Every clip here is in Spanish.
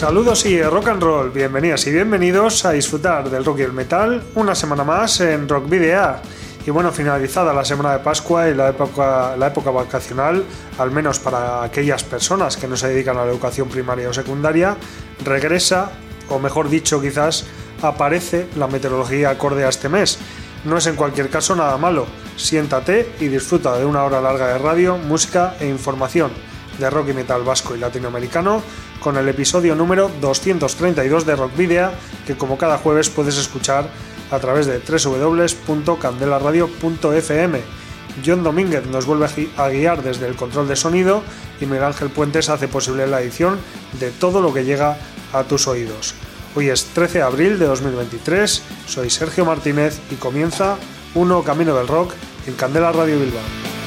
Saludos y rock and roll, bienvenidas y bienvenidos a disfrutar del rock y el metal una semana más en Rock Video. Y bueno, finalizada la semana de Pascua y la época, la época vacacional, al menos para aquellas personas que no se dedican a la educación primaria o secundaria, regresa, o mejor dicho, quizás aparece la meteorología acorde a este mes. No es en cualquier caso nada malo. Siéntate y disfruta de una hora larga de radio, música e información de rock y metal vasco y latinoamericano con el episodio número 232 de Rock Video que como cada jueves puedes escuchar a través de www.candelaradio.fm. John Domínguez nos vuelve a guiar desde el control de sonido y Miguel Ángel Puentes hace posible la edición de todo lo que llega a tus oídos. Hoy es 13 de abril de 2023, soy Sergio Martínez y comienza Uno Camino del Rock en Candela Radio Bilbao.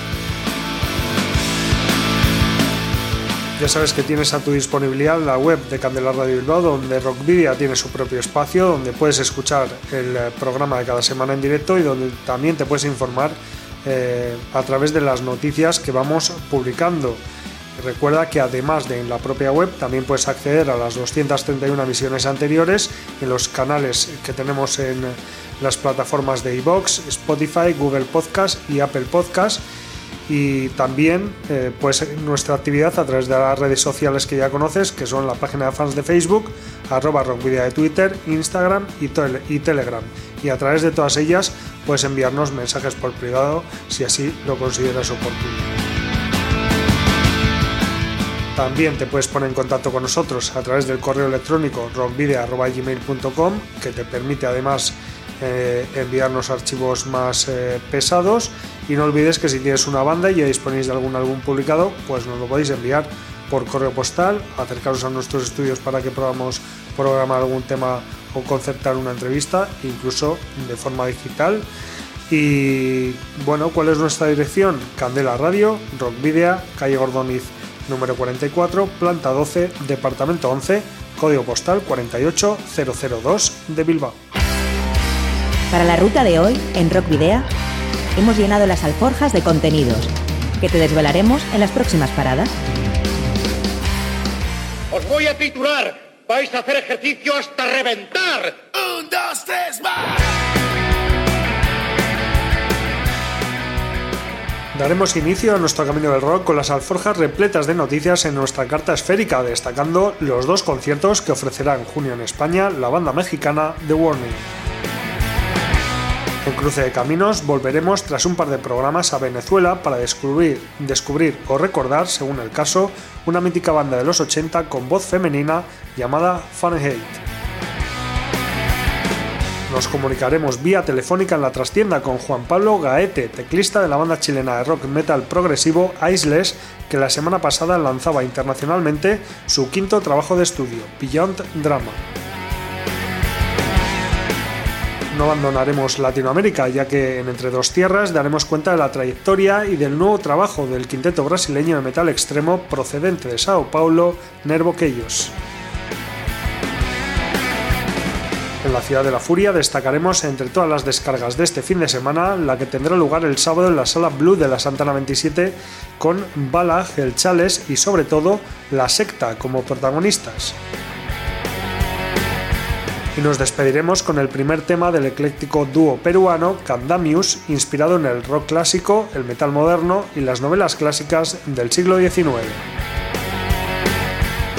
Ya sabes que tienes a tu disponibilidad la web de Candela Radio Bilbao, donde Rockvidia tiene su propio espacio, donde puedes escuchar el eh, programa de cada semana en directo y donde también te puedes informar eh, a través de las noticias que vamos publicando. Recuerda que además de en la propia web también puedes acceder a las 231 emisiones anteriores en los canales que tenemos en las plataformas de iBox, Spotify, Google Podcast y Apple Podcast y también eh, pues nuestra actividad a través de las redes sociales que ya conoces, que son la página de fans de Facebook, arroba rockvidia de Twitter, Instagram y, y Telegram. Y a través de todas ellas puedes enviarnos mensajes por privado si así lo consideras oportuno. También te puedes poner en contacto con nosotros a través del correo electrónico rockvidia.gmail.com que te permite además eh, enviarnos archivos más eh, pesados y no olvides que si tienes una banda y ya disponéis de algún álbum publicado, pues nos lo podéis enviar por correo postal, acercaros a nuestros estudios para que podamos programar algún tema o concertar una entrevista, incluso de forma digital. Y bueno, ¿cuál es nuestra dirección? Candela Radio, Rock Video, calle Gordoniz número 44, planta 12, departamento 11, código postal 48002 de Bilbao. Para la ruta de hoy, en Rock Video, hemos llenado las alforjas de contenidos que te desvelaremos en las próximas paradas. Os voy a titular. Vais a hacer ejercicio hasta reventar. Un, dos, tres, más. Daremos inicio a nuestro camino del rock con las alforjas repletas de noticias en nuestra carta esférica, destacando los dos conciertos que ofrecerá en junio en España la banda mexicana The Warning. En Cruce de Caminos volveremos tras un par de programas a Venezuela para descubrir, descubrir o recordar, según el caso, una mítica banda de los 80 con voz femenina llamada Fahrenheit. Nos comunicaremos vía telefónica en la trastienda con Juan Pablo Gaete, teclista de la banda chilena de rock metal progresivo Aisles, que la semana pasada lanzaba internacionalmente su quinto trabajo de estudio, Beyond Drama no abandonaremos Latinoamérica, ya que en Entre Dos Tierras daremos cuenta de la trayectoria y del nuevo trabajo del quinteto brasileño de metal extremo procedente de Sao Paulo, Nervo Queios. En la Ciudad de la Furia destacaremos entre todas las descargas de este fin de semana la que tendrá lugar el sábado en la Sala Blue de la Santana 27 con Balag, el Chales y sobre todo La Secta como protagonistas y nos despediremos con el primer tema del ecléctico dúo peruano Candamius, inspirado en el rock clásico, el metal moderno y las novelas clásicas del siglo XIX.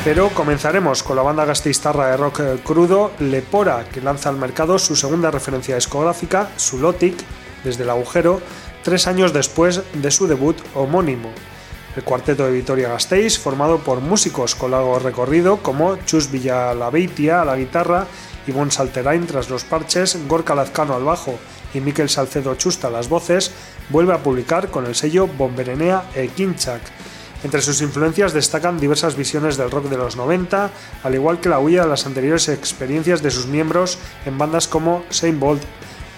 Pero comenzaremos con la banda gastistarra de rock crudo Lepora, que lanza al mercado su segunda referencia discográfica, Sulotic, desde el agujero, tres años después de su debut homónimo. El cuarteto de Vitoria Gasteiz, formado por músicos con largo recorrido como Chus Villalabeitia a la guitarra Ivonne Salterain tras los parches, Gorka Lazcano al bajo y Miquel Salcedo Chusta las voces, vuelve a publicar con el sello Bomberenea e Kinchak. Entre sus influencias destacan diversas visiones del rock de los 90, al igual que la huella de las anteriores experiencias de sus miembros en bandas como Saint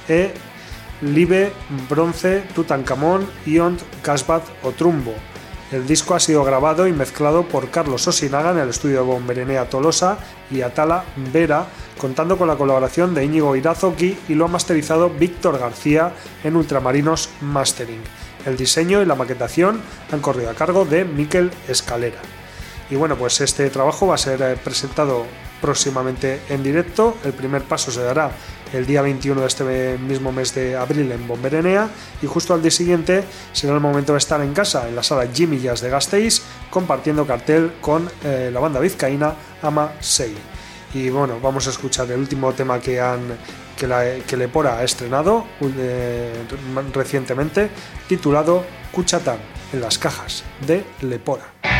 e Live, Bronce, Tutankamón, Iont, Casbah o Trumbo. El disco ha sido grabado y mezclado por Carlos Osinaga en el estudio de Bomberenea Tolosa y Atala Vera, contando con la colaboración de Íñigo Irazoki y lo ha masterizado Víctor García en Ultramarinos Mastering. El diseño y la maquetación han corrido a cargo de Miquel Escalera. Y bueno, pues este trabajo va a ser eh, presentado próximamente en directo. El primer paso se dará el día 21 de este mismo mes de abril en Bomberenea y justo al día siguiente será el momento de estar en casa en la sala Jimmy Jazz de Gasteiz compartiendo cartel con eh, la banda vizcaína Ama 6. Y bueno, vamos a escuchar el último tema que han que, la, que Lepora ha estrenado eh, recientemente, titulado Cuchatán en las cajas de Lepora.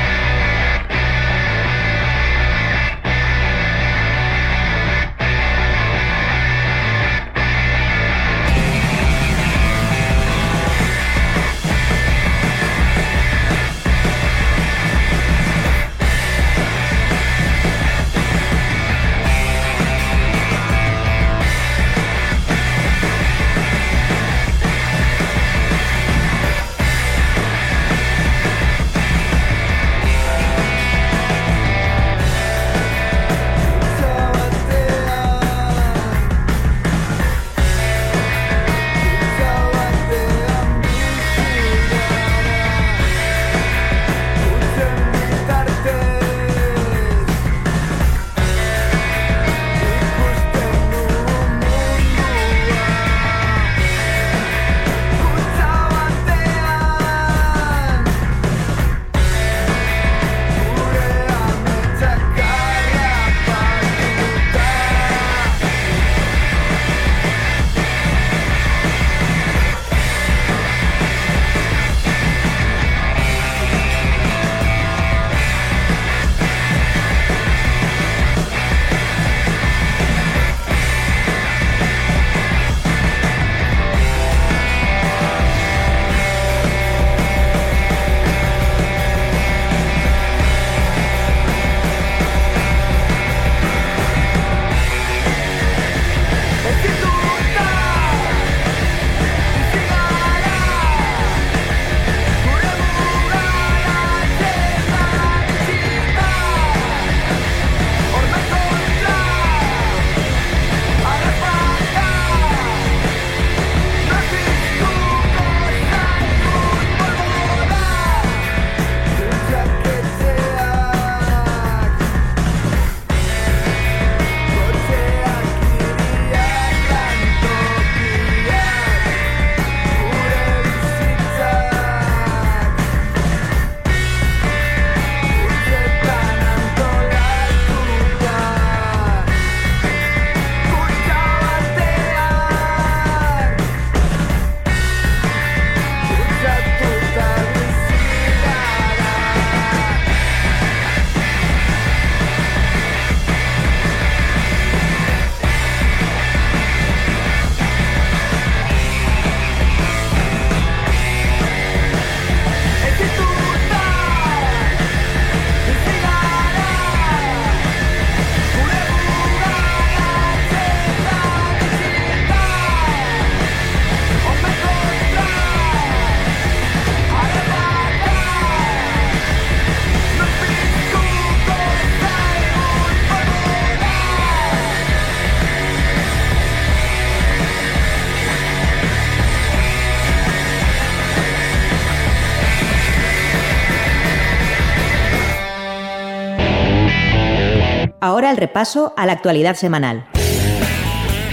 Ahora el repaso a la actualidad semanal,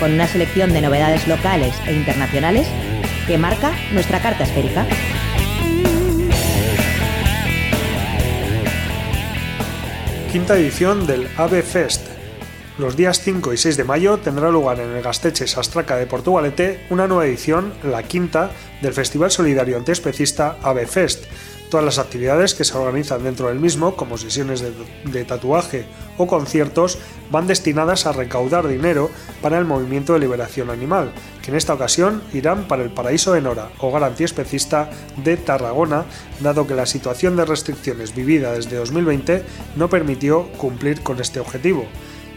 con una selección de novedades locales e internacionales que marca nuestra carta esférica. Quinta edición del AVE Fest. Los días 5 y 6 de mayo tendrá lugar en el Gasteche Sastraca de Portugalete una nueva edición, la quinta, del Festival Solidario Antiespecista AVE Fest, Todas las actividades que se organizan dentro del mismo, como sesiones de, tatuaje o conciertos, van destinadas a recaudar dinero para el Movimiento de Liberación Animal, que en esta ocasión irán para el Paraíso de Nora, hogar antiespecista de Tarragona, dado que la situación de restricciones vivida desde 2020 no permitió cumplir con este objetivo.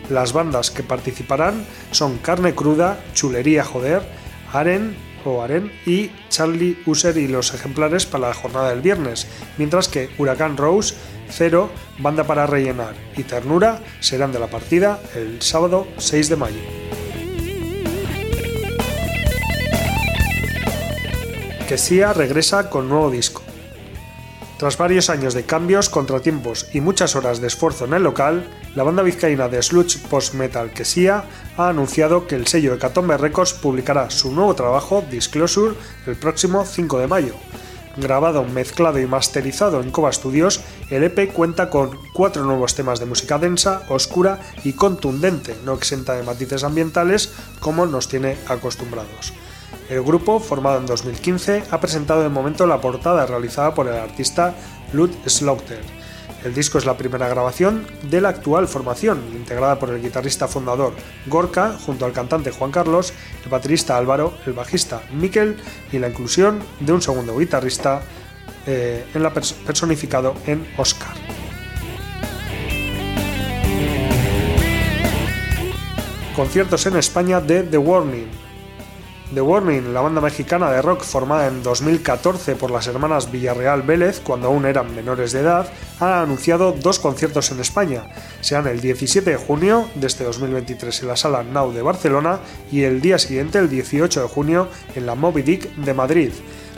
Las bandas que participarán son Carne Cruda, Chulería Joder, Aren, o Aren y Charlie User y los ejemplares para la jornada del viernes, mientras que Huracán Rose, Cero, Banda para Rellenar y Ternura serán de la partida el sábado 6 de mayo. Sia regresa con nuevo disco. Tras varios años de cambios, contratiempos y muchas horas de esfuerzo en el local, la banda vizcaína de sludge post-metal Quesia ha anunciado que el sello Hecatombe Records publicará su nuevo trabajo, Disclosure, el próximo 5 de mayo. Grabado, mezclado y masterizado en Cova Studios, el EP cuenta con cuatro nuevos temas de música densa, oscura y contundente, no exenta de matices ambientales como nos tiene acostumbrados. El grupo, formado en 2015, ha presentado de momento la portada realizada por el artista Lud Slaughter. El disco es la primera grabación de la actual formación, integrada por el guitarrista fundador Gorka, junto al cantante Juan Carlos, el baterista Álvaro, el bajista Miquel y la inclusión de un segundo guitarrista eh, personificado en Oscar. Conciertos en España de The Warning, The Warning, la banda mexicana de rock formada en 2014 por las hermanas Villarreal Vélez cuando aún eran menores de edad, ha anunciado dos conciertos en España. Serán el 17 de junio de este 2023 en la sala Now de Barcelona y el día siguiente, el 18 de junio, en la Moby Dick de Madrid.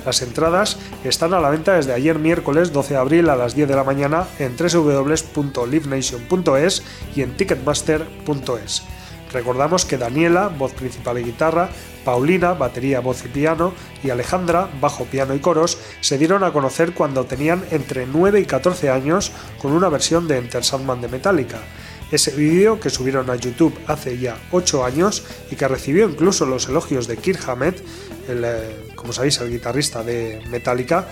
Las entradas están a la venta desde ayer miércoles 12 de abril a las 10 de la mañana en www.livenation.es y en ticketmaster.es. Recordamos que Daniela, voz principal y guitarra, Paulina, batería, voz y piano, y Alejandra, bajo, piano y coros, se dieron a conocer cuando tenían entre 9 y 14 años con una versión de Enter Sandman de Metallica. Ese vídeo que subieron a YouTube hace ya 8 años y que recibió incluso los elogios de Kirk Hammett, el, eh, como sabéis, el guitarrista de Metallica,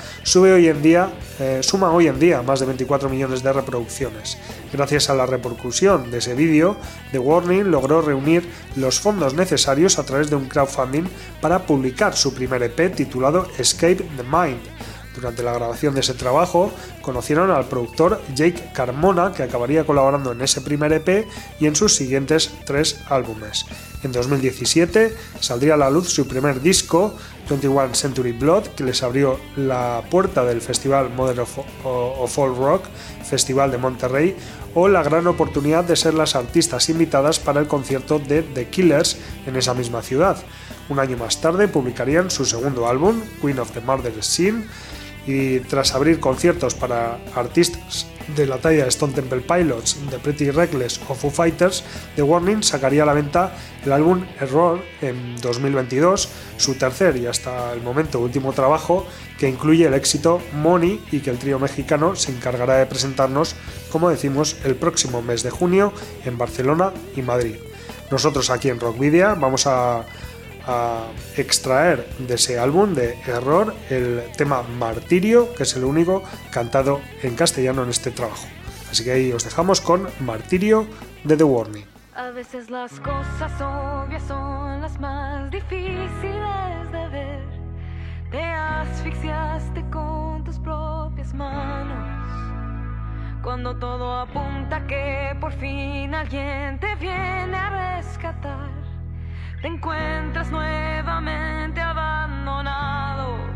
eh, suma hoy en día más de 24 millones de reproducciones. Gracias a la repercusión de ese vídeo, The Warning logró reunir los fondos necesarios a través de un crowdfunding para publicar su primer EP titulado Escape the Mind durante la grabación de ese trabajo conocieron al productor Jake Carmona, que acabaría colaborando en ese primer EP y en sus siguientes tres álbumes. En 2017 saldría a la luz su primer disco, 21 Century Blood, que les abrió la puerta del Festival Modern of, of All Rock, Festival de Monterrey, o la gran oportunidad de ser las artistas invitadas para el concierto de The Killers en esa misma ciudad. Un año más tarde publicarían su segundo álbum, Queen of the Murder Scene, y tras abrir conciertos para artistas de la talla de Stone Temple Pilots, The Pretty Reckless o Foo Fighters, The Warning sacaría a la venta el álbum Error en 2022, su tercer y hasta el momento último trabajo, que incluye el éxito Money y que el trío mexicano se encargará de presentarnos, como decimos, el próximo mes de junio en Barcelona y Madrid. Nosotros aquí en Rockvidia vamos a a extraer de ese álbum de Error el tema Martirio, que es el único cantado en castellano en este trabajo. Así que ahí os dejamos con Martirio de The Warning. A veces las cosas obvias son las más difíciles de ver. Te asfixiaste con tus propias manos. Cuando todo apunta que por fin alguien te viene a rescatar te encuentras nuevamente abandonado.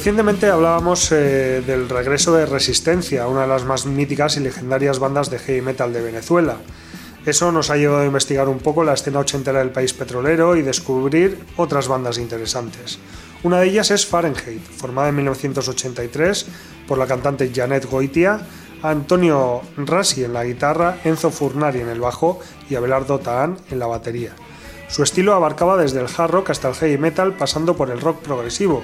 Recientemente hablábamos eh, del regreso de Resistencia, una de las más míticas y legendarias bandas de heavy metal de Venezuela. Eso nos ha llevado a investigar un poco la escena ochentera del país petrolero y descubrir otras bandas interesantes. Una de ellas es Fahrenheit, formada en 1983 por la cantante Janet Goitia, Antonio Rassi en la guitarra, Enzo Furnari en el bajo y Abelardo Taán en la batería. Su estilo abarcaba desde el hard rock hasta el heavy metal pasando por el rock progresivo,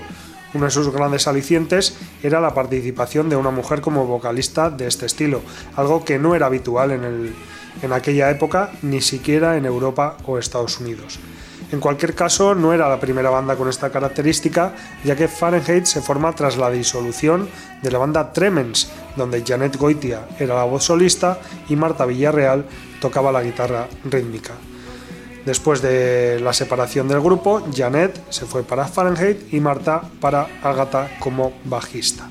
uno de sus grandes alicientes era la participación de una mujer como vocalista de este estilo, algo que no era habitual en, en aquella época, ni siquiera en Europa o Estados Unidos. En cualquier caso, no era la primera banda con esta característica, ya que Fahrenheit se forma tras la disolución de la banda Tremens, donde Janet Goitia era la voz solista y Marta Villarreal tocaba la guitarra rítmica. Después de la separación del grupo, Janet se fue para Fahrenheit y Marta para Agatha como bajista.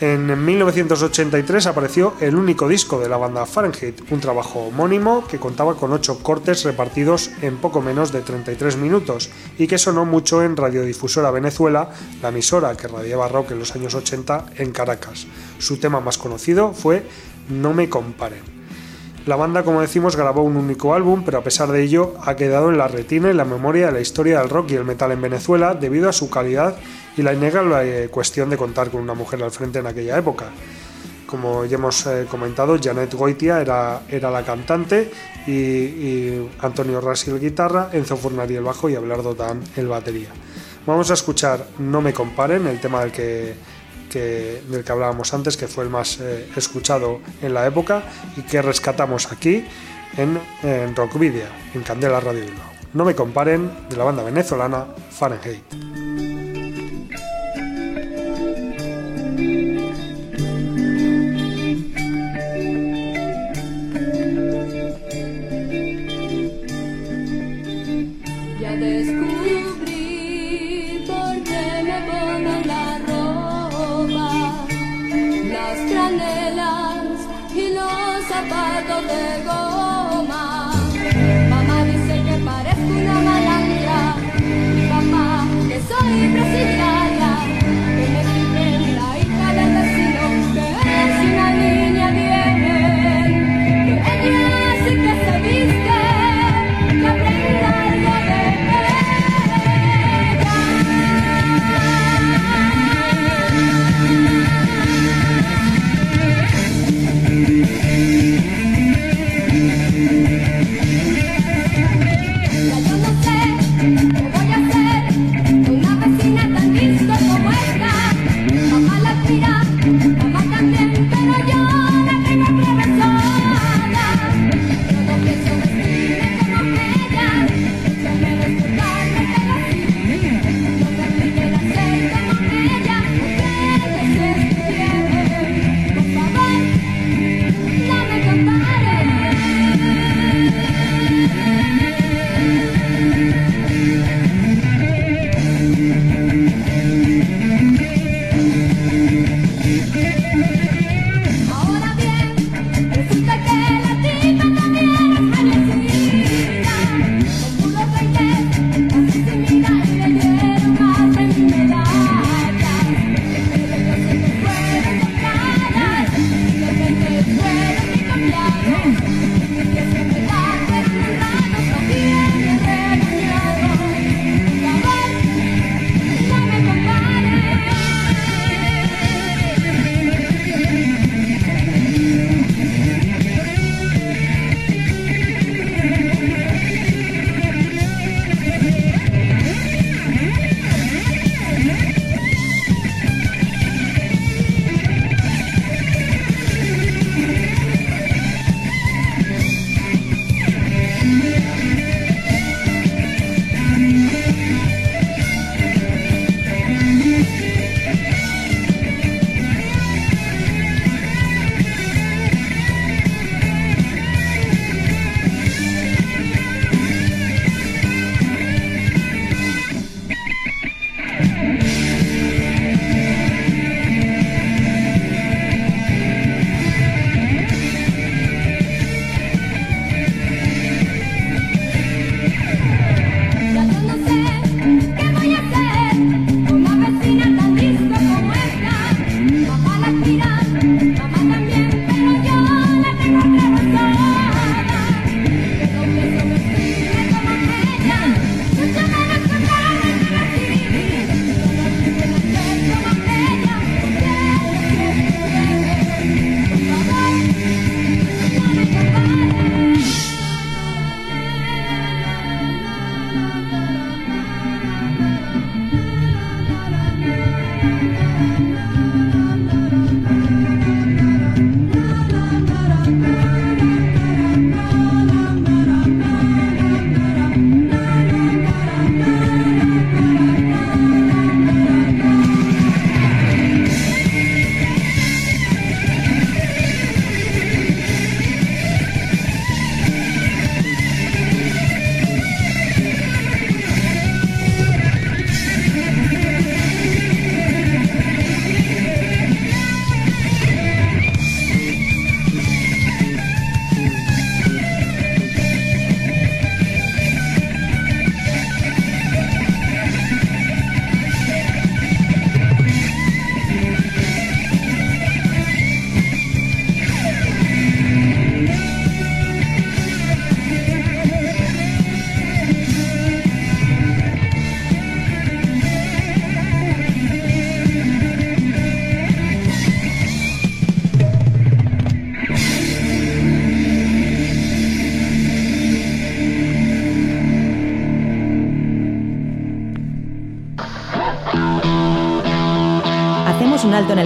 En 1983 apareció el único disco de la banda Fahrenheit, un trabajo homónimo que contaba con ocho cortes repartidos en poco menos de 33 minutos y que sonó mucho en Radiodifusora Venezuela, la emisora que radiaba rock en los años 80 en Caracas. Su tema más conocido fue No me comparen. La banda, como decimos, grabó un único álbum, pero a pesar de ello ha quedado en la retina y la memoria de la historia del rock y el metal en Venezuela debido a su calidad y la innegable cuestión de contar con una mujer al frente en aquella época. Como ya hemos eh, comentado, Janet Goitia era, era la cantante y, Antonio Rassi el guitarra, Enzo Furnari el bajo y Abelardo Dan el batería. Vamos a escuchar No me comparen, el tema del que del que hablábamos antes, que fue el más eh, escuchado en la época y que rescatamos aquí en, en Rockvidia, en Candela Radio Bilbao. No me comparen de la banda venezolana Fahrenheit.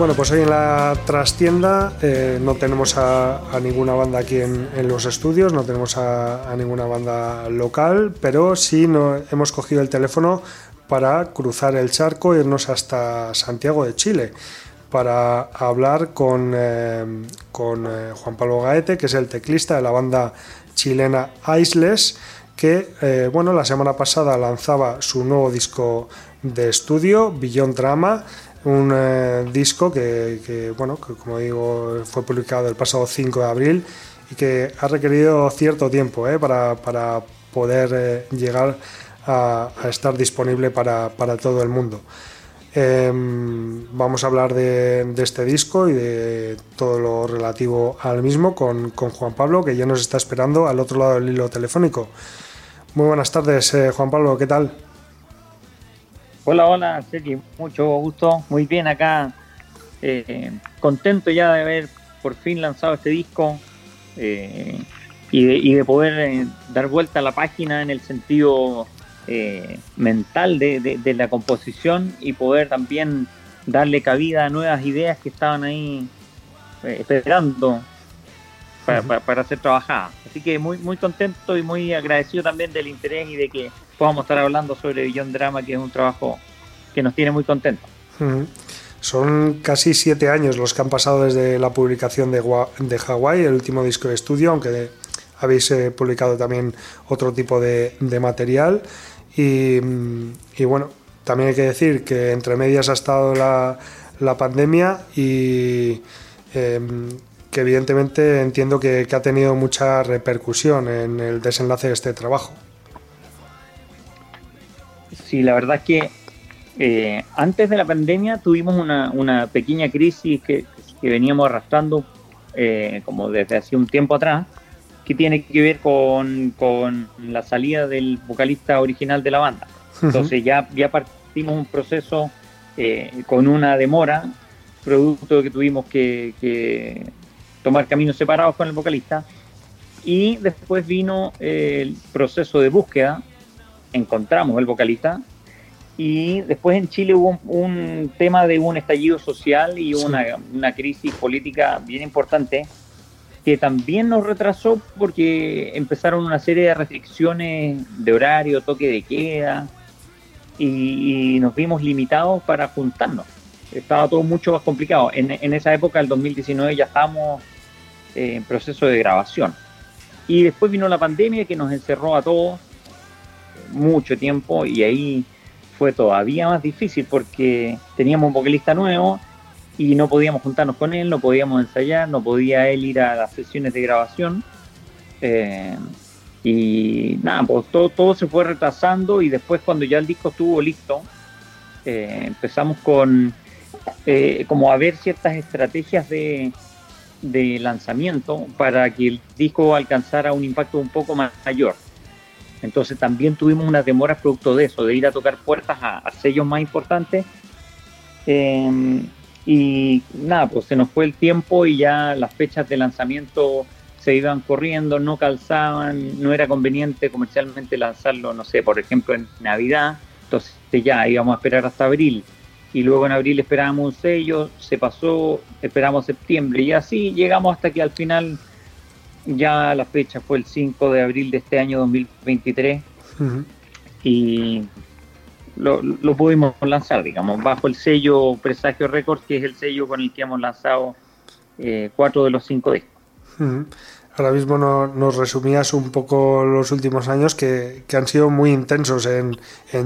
Bueno, pues hoy en la trastienda eh, no tenemos a, ninguna banda aquí en, los estudios, no tenemos a, ninguna banda local, pero sí hemos cogido el teléfono para cruzar el charco e irnos hasta Santiago de Chile para hablar con, eh, eh, Juan Pablo Gaete, que es el teclista de la banda chilena Isles, que bueno, la semana pasada lanzaba su nuevo disco de estudio, Beyond Drama, un eh, disco que, bueno, como digo, fue publicado el pasado 5 de abril y que ha requerido cierto tiempo eh, para, poder eh, llegar a, estar disponible para, todo el mundo. Em, vamos a hablar de, este disco y de todo lo relativo al mismo con, con, Juan Pablo, que ya nos está esperando al otro lado del hilo telefónico. Muy buenas tardes, Juan Pablo, ¿qué tal? Hola, hola, Sergi, mucho gusto, muy bien acá, eh, contento ya de haber por fin lanzado este disco eh, y, de, poder eh, dar vuelta a la página en el sentido mental de, la composición y poder también darle cabida a nuevas ideas que estaban ahí esperando para, para, ser trabajadas. Así que muy, muy contento y muy agradecido también del interés y de que podamos estar hablando sobre Billón Drama, que es un trabajo que nos tiene muy contentos. Son casi siete años los que han pasado desde la publicación de, de Hawái, el último disco de estudio, aunque habéis eh, publicado también otro tipo de, material. Y, bueno, también hay que decir que entre medias ha estado la, la pandemia y em, que evidentemente entiendo que, que, ha tenido mucha repercusión en el desenlace de este trabajo. Sí, la verdad es que eh, antes de la pandemia tuvimos una, pequeña crisis que, veníamos arrastrando eh, como desde hace un tiempo atrás, que tiene que ver con, la salida del vocalista original de la banda. Entonces ya, ya partimos un proceso eh, con una demora, producto de que tuvimos que tomar caminos separados con el vocalista. Y después vino el proceso de búsqueda encontramos el vocalista. Y después en Chile hubo un, tema de un estallido social y una, crisis política bien importante que también nos retrasó porque empezaron una serie de restricciones de horario, toque de queda, y, nos vimos limitados para juntarnos. Estaba todo mucho más complicado. En, en esa época, el 2019, ya estábamos en proceso de grabación. Y después vino la pandemia que nos encerró a todos mucho tiempo y ahí fue todavía más difícil porque teníamos un vocalista nuevo y no podíamos juntarnos con él, no podíamos ensayar, no podía él ir a las sesiones de grabación. Eh, y nada, pues todo, todo se fue retrasando y después cuando ya el disco estuvo listo, eh, empezamos con eh, como a ver ciertas estrategias de, de lanzamiento para que el disco alcanzara un impacto un poco mayor. Entonces también tuvimos unas demoras producto de eso, de ir a tocar puertas a, sellos más importantes. Em, y nada, pues se nos fue el tiempo y ya las fechas de lanzamiento se iban corriendo, no calzaban, no era conveniente comercialmente lanzarlo, no sé, por ejemplo en Navidad. Entonces ya íbamos a esperar hasta abril. Y luego en abril esperábamos un sello, se pasó, esperamos septiembre y así llegamos hasta que al final ya la fecha fue el 5 de abril de este año 2023 y lo, pudimos lanzar, digamos, bajo el sello Presagio Records, que es el sello con el que hemos lanzado eh, cuatro de los cinco discos. Ahora mismo nos resumías un poco los últimos años que, han sido muy intensos en,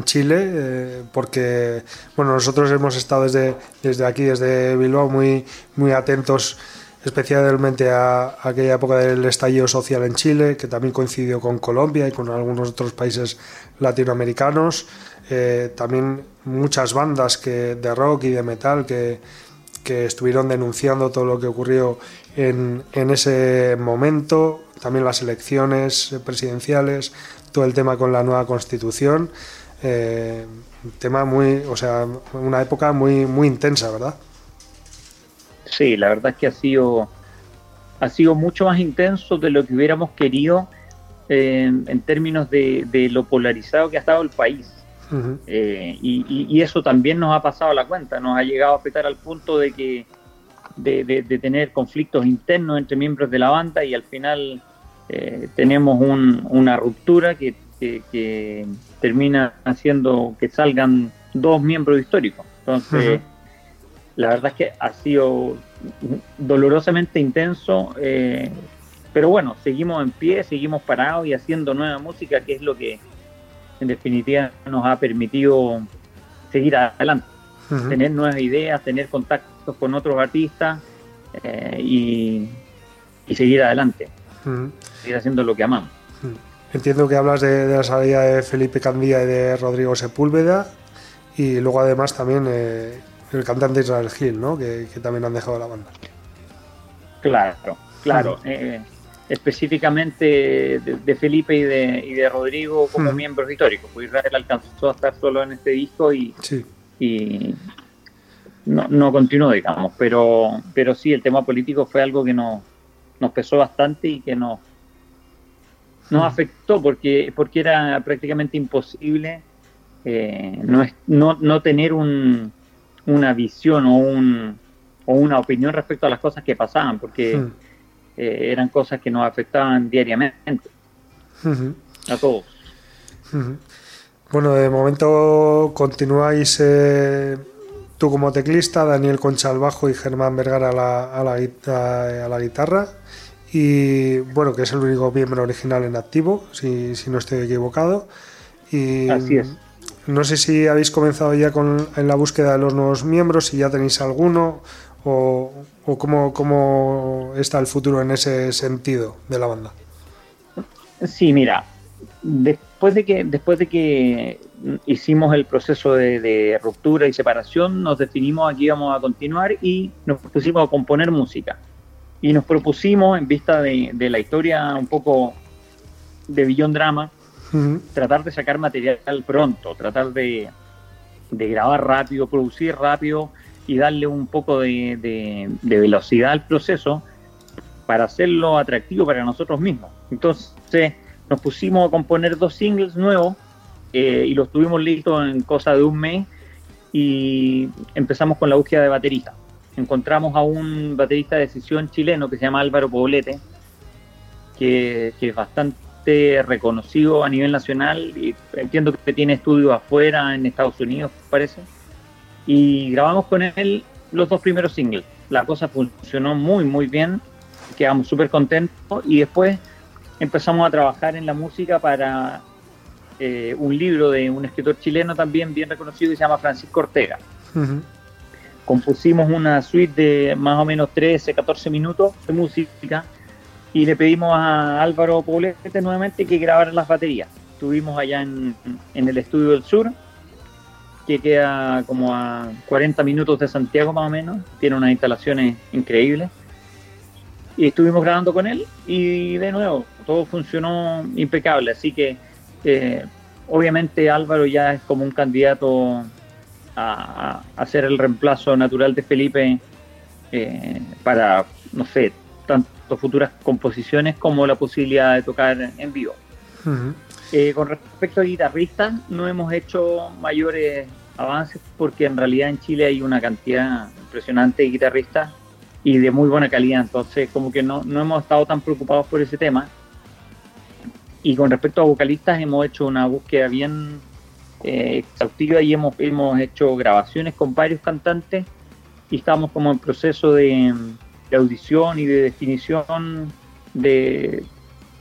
Chile, eh, porque bueno, nosotros hemos estado desde, desde aquí, desde Bilbao, muy, muy atentos especialmente a, aquella época del estallido social en Chile, que también coincidió con Colombia y con algunos otros países latinoamericanos. Eh, también muchas bandas que, de rock y de metal que, que estuvieron denunciando todo lo que ocurrió en, en, ese momento, también las elecciones presidenciales, todo el tema con la nueva constitución, eh, tema muy, o sea, una época muy, muy intensa, ¿verdad? Sí, la verdad es que ha sido, ha sido mucho más intenso de lo que hubiéramos querido eh, en términos de, lo polarizado que ha estado el país. Eh, y, eso también nos ha pasado a la cuenta, nos ha llegado a afectar al punto de que de, tener conflictos internos entre miembros de la banda y al final eh, tenemos una ruptura que, termina haciendo que salgan dos miembros históricos. Entonces, la verdad es que ha sido dolorosamente intenso, eh, pero bueno, seguimos en pie, seguimos parados y haciendo nueva música, que es lo que en definitiva nos ha permitido seguir adelante, tener nuevas ideas, tener con otros artistas eh, y, seguir adelante, seguir haciendo lo que amamos. Entiendo que hablas de, la salida de Felipe Candía y de Rodrigo Sepúlveda y luego además también eh, el cantante Israel Gil, ¿no? Que, también han dejado la banda. Claro, claro. Eh, específicamente de, Felipe y de, y de Rodrigo como miembros históricos, pues Israel alcanzó a estar solo en este disco y, y no, no, continuó, digamos, pero, pero sí, el tema político fue algo que nos, nos pesó bastante y que nos, nos afectó porque, porque era prácticamente imposible eh, no, no, no tener un, una visión o, un, o una opinión respecto a las cosas que pasaban, porque hmm. eh, eran cosas que nos afectaban diariamente a todos. Bueno, de momento continuáis eh, tú como teclista, Daniel Concha al bajo y Germán Vergara a la, a la, a la guitarra. Y bueno, que es el único miembro original en activo, si, si no estoy equivocado. Y, Así es. No sé si habéis comenzado ya con, en la búsqueda de los nuevos miembros, si ya tenéis alguno o, o cómo, está el futuro en ese sentido de la banda. Sí, mira, después de que después de que hicimos el proceso de, ruptura y separación, nos definimos aquí íbamos a continuar y nos pusimos a componer música. Y nos propusimos, en vista de, de la historia un poco de Billón Drama, tratar de sacar material pronto, tratar de, grabar rápido, producir rápido y darle un poco de, velocidad al proceso para hacerlo atractivo para nosotros mismos. Entonces nos pusimos a componer dos singles nuevos eh, y los tuvimos listos en cosa de un mes y empezamos con la búsqueda de baterista. Encontramos a un baterista de sesión chileno que se llama Álvaro Poblete, que, que es bastante reconocido a nivel nacional y entiendo que tiene estudios afuera, en Estados Unidos, parece. Y grabamos con él los dos primeros singles. La cosa funcionó muy, muy bien, quedamos súper contentos y después empezamos a trabajar en la música para eh, un libro de un escritor chileno también bien reconocido que se llama Francisco Ortega. Compusimos una suite de más o menos 13, 14 minutos de música y le pedimos a Álvaro Poblete nuevamente que grabara las baterías. Estuvimos allá en, el estudio del sur, que queda como a 40 minutos de Santiago más o menos, tiene unas instalaciones increíbles. Y estuvimos grabando con él y de nuevo, todo funcionó impecable, así que eh, obviamente Álvaro ya es como un candidato a, a, ser el reemplazo natural de Felipe eh, para, no sé, tanto futuras composiciones como la posibilidad de tocar en vivo. Eh, con respecto a guitarristas, no hemos hecho mayores avances porque en realidad en Chile hay una cantidad impresionante de guitarristas y de muy buena calidad, entonces como que no, no hemos estado tan preocupados por ese tema. Y con respecto a vocalistas hemos hecho una búsqueda bien eh, exhaustiva y hemos, hemos hecho grabaciones con varios cantantes y estamos como en proceso de, audición y de definición de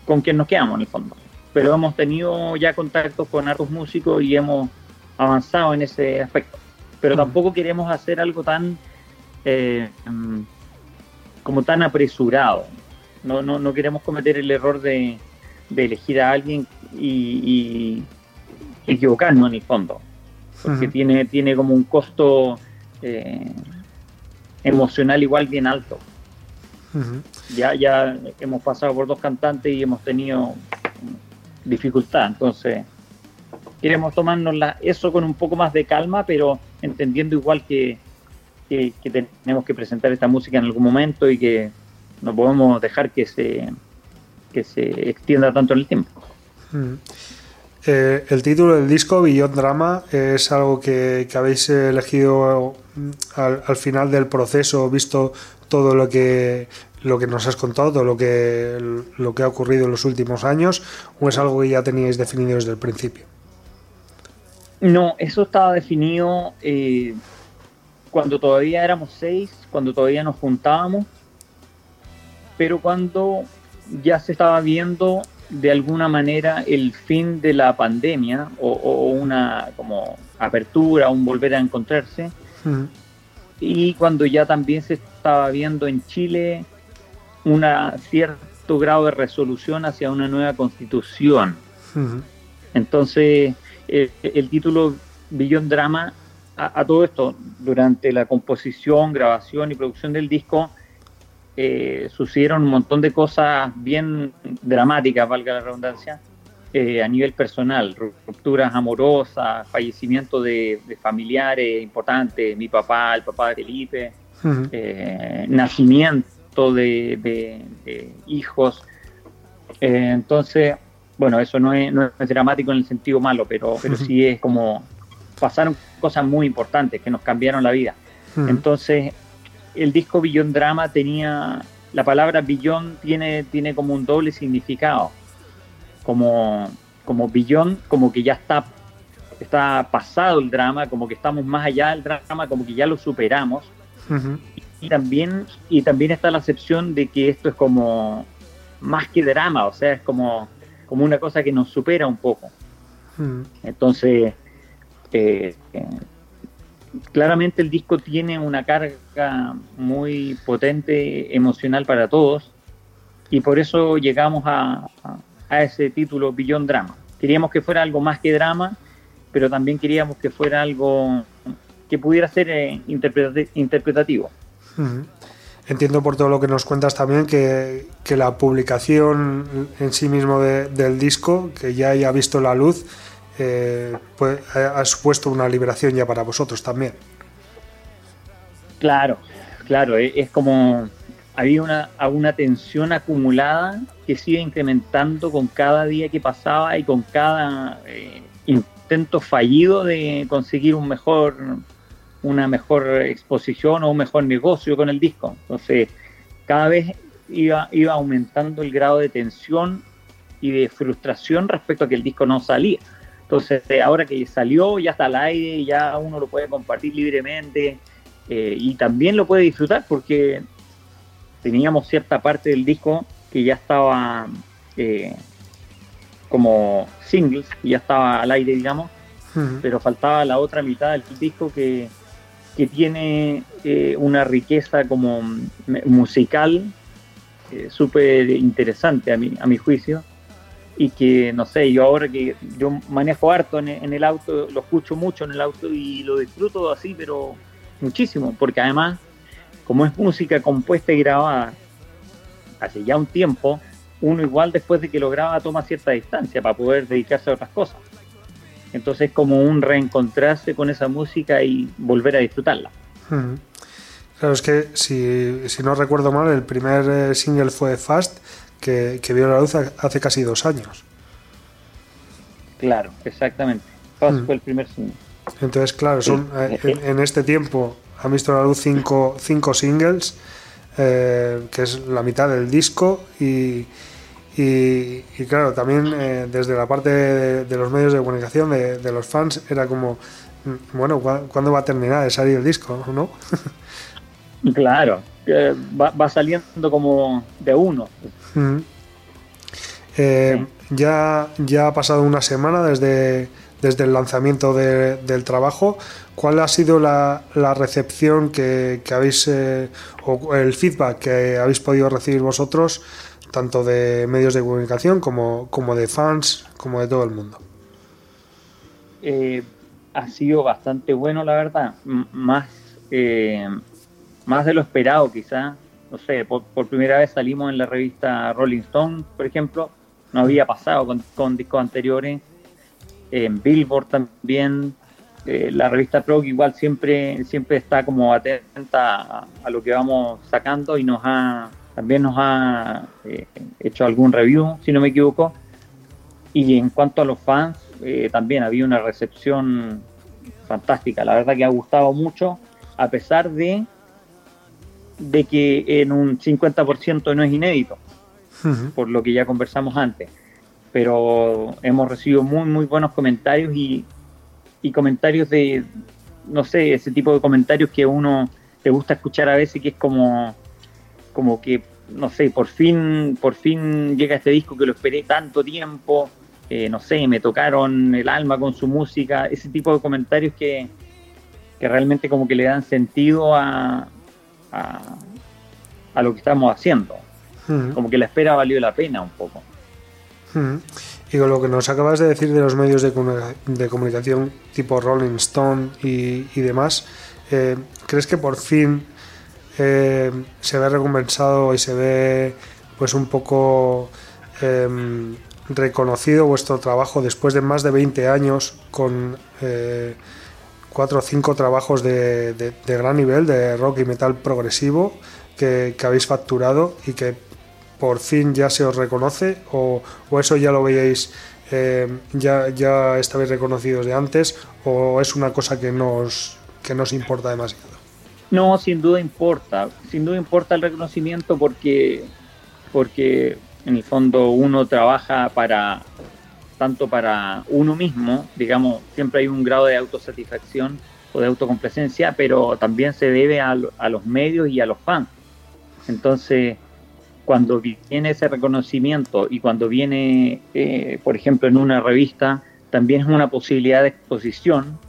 con quien nos quedamos en el fondo. Pero hemos tenido ya contactos con otros músicos y hemos avanzado en ese aspecto. Pero tampoco queremos hacer algo tan eh, como tan apresurado. No, no, no queremos cometer el error de, elegir a alguien y, equivocarnos en el fondo. Porque tiene, tiene como un costo eh, emocional igual bien alto. Ya, ya hemos pasado por dos cantantes y hemos tenido dificultad, entonces queremos tomarnos eso con un poco más de calma, pero entendiendo igual que, que, tenemos que presentar esta música en algún momento y que no podemos dejar que se, que se extienda tanto en el tiempo. Eh, el título del disco, Beyond Drama, es algo que, habéis elegido al, final del proceso, visto todo lo que lo que nos has contado, todo lo que, lo que ha ocurrido en los últimos años, o es algo que ya teníais definido desde el principio? No, eso estaba definido eh, cuando todavía éramos seis, cuando todavía nos juntábamos, pero cuando ya se estaba viendo de alguna manera el fin de la pandemia o, una como apertura, un volver a encontrarse. Y cuando ya también se estaba viendo en Chile un cierto grado de resolución hacia una nueva constitución. Entonces, el título Billón Drama, a, todo esto, durante la composición, grabación y producción del disco, eh, sucedieron un montón de cosas bien dramáticas, valga la redundancia, eh, a nivel personal, rupturas amorosas, fallecimiento de, familiares importantes, mi papá, el papá de Felipe, eh, nacimiento de, hijos. entonces, bueno, eso no es, dramático en el sentido malo, pero, pero sí es como pasaron cosas muy importantes que nos cambiaron la vida. Entonces, el disco Billón Drama tenía, la palabra billón tiene, tiene como un doble significado, como, como billón, como que ya está, está pasado el drama, como que estamos más allá del drama, como que ya lo superamos. y, también, y también está la acepción de que esto es como más que drama, o sea, es como, como una cosa que nos supera un poco. Entonces, eh, claramente el disco tiene una carga muy potente emocional para todos y por eso llegamos a, ese título Billón Drama. Queríamos que fuera algo más que drama, pero también queríamos que fuera algo que pudiera ser eh, interpretativo. Entiendo por todo lo que nos cuentas también que, la publicación en sí mismo del disco, que ya haya visto la luz, eh, pues, ha supuesto una liberación ya para vosotros también. Claro, claro, e-, es como había una, una tensión acumulada que sigue incrementando con cada día que pasaba y con cada eh, intento fallido de conseguir un mejor, una mejor exposición o un mejor negocio con el disco. Entonces, cada vez iba, iba aumentando el grado de tensión y de frustración respecto a que el disco no salía. Entonces, eh, ahora que salió, ya está al aire, ya uno lo puede compartir libremente eh, y también lo puede disfrutar porque teníamos cierta parte del disco que ya estaba eh, como singles, ya estaba al aire, digamos, pero faltaba la otra mitad del disco que, que tiene una riqueza como musical súper interesante a mi, a mi juicio y que no sé, yo ahora que yo manejo harto en, el auto, lo escucho mucho en el auto y lo disfruto así, pero muchísimo, porque además, como es música compuesta y grabada hace ya un tiempo, uno igual después de que lo graba toma cierta distancia para poder dedicarse a otras cosas. Entonces es como un reencontrarse con esa música y volver a disfrutarla. Claro, es que si, si no recuerdo mal, el primer eh, single fue Fast que, vio la luz hace casi dos años. Claro, exactamente. Mm. fue el primer single. Entonces, claro, son, eh, en, este tiempo han visto la luz cinco, cinco singles, eh, que es la mitad del disco, y, y, claro, también eh, desde la parte de, los medios de comunicación, de, los fans, era como, mm, bueno, ¿cuándo va a terminar de salir el disco? ¿no? claro, va, va, saliendo como de uno. Mm. Eh, ya, ya ha pasado una semana desde, desde el lanzamiento del trabajo. ¿Cuál ha sido la, recepción que, habéis, eh, o el feedback que habéis podido recibir vosotros, tanto de medios de comunicación como, como de fans, como de todo el mundo? Eh, ha sido bastante bueno, la verdad. más, eh, más de lo esperado, quizá. No sé, por, primera vez salimos en la revista Rolling Stone, por ejemplo. No había pasado con, discos anteriores en Billboard también. Eh, la revista Prog igual siempre, siempre está como atenta a, lo que vamos sacando y nos ha también nos ha eh, hecho algún review, si no me equivoco. Y en cuanto a los fans, eh, también había una recepción fantástica. La verdad que ha gustado mucho, a pesar de, de que en un 50% no es inédito, por lo que ya conversamos antes. Pero hemos recibido muy, muy buenos comentarios y, comentarios de, no sé, ese tipo de comentarios que uno le gusta escuchar a veces, que es como, como que, no sé, por fin, por fin llega este disco que lo esperé tanto tiempo, eh, no sé, me tocaron el alma con su música, ese tipo de comentarios que, realmente como que le dan sentido a, a, lo que estamos haciendo. Como que la espera valió la pena un poco. Y con lo que nos acabas de decir de los medios de, comunicación tipo Rolling Stone y, demás, eh, ¿crees que por fin eh, se ve recompensado y se ve pues un poco em, reconocido vuestro trabajo después de más de 20 años con eh, cuatro o cinco trabajos de, gran nivel de rock y metal progresivo que habéis facturado y que por fin ya se os reconoce o, eso ya lo veíais, eh, ya, ya estabais reconocidos de antes o es una cosa que nos, que nos importa demasiado? No, sin duda importa, sin duda importa el reconocimiento porque, porque en el fondo uno trabaja para tanto para uno mismo, digamos, siempre hay un grado de autosatisfacción o de autocomplacencia, pero también se debe a, a los medios y a los fans. Entonces, cuando viene ese reconocimiento y cuando viene, eh, por ejemplo, en una revista, también es una posibilidad de exposición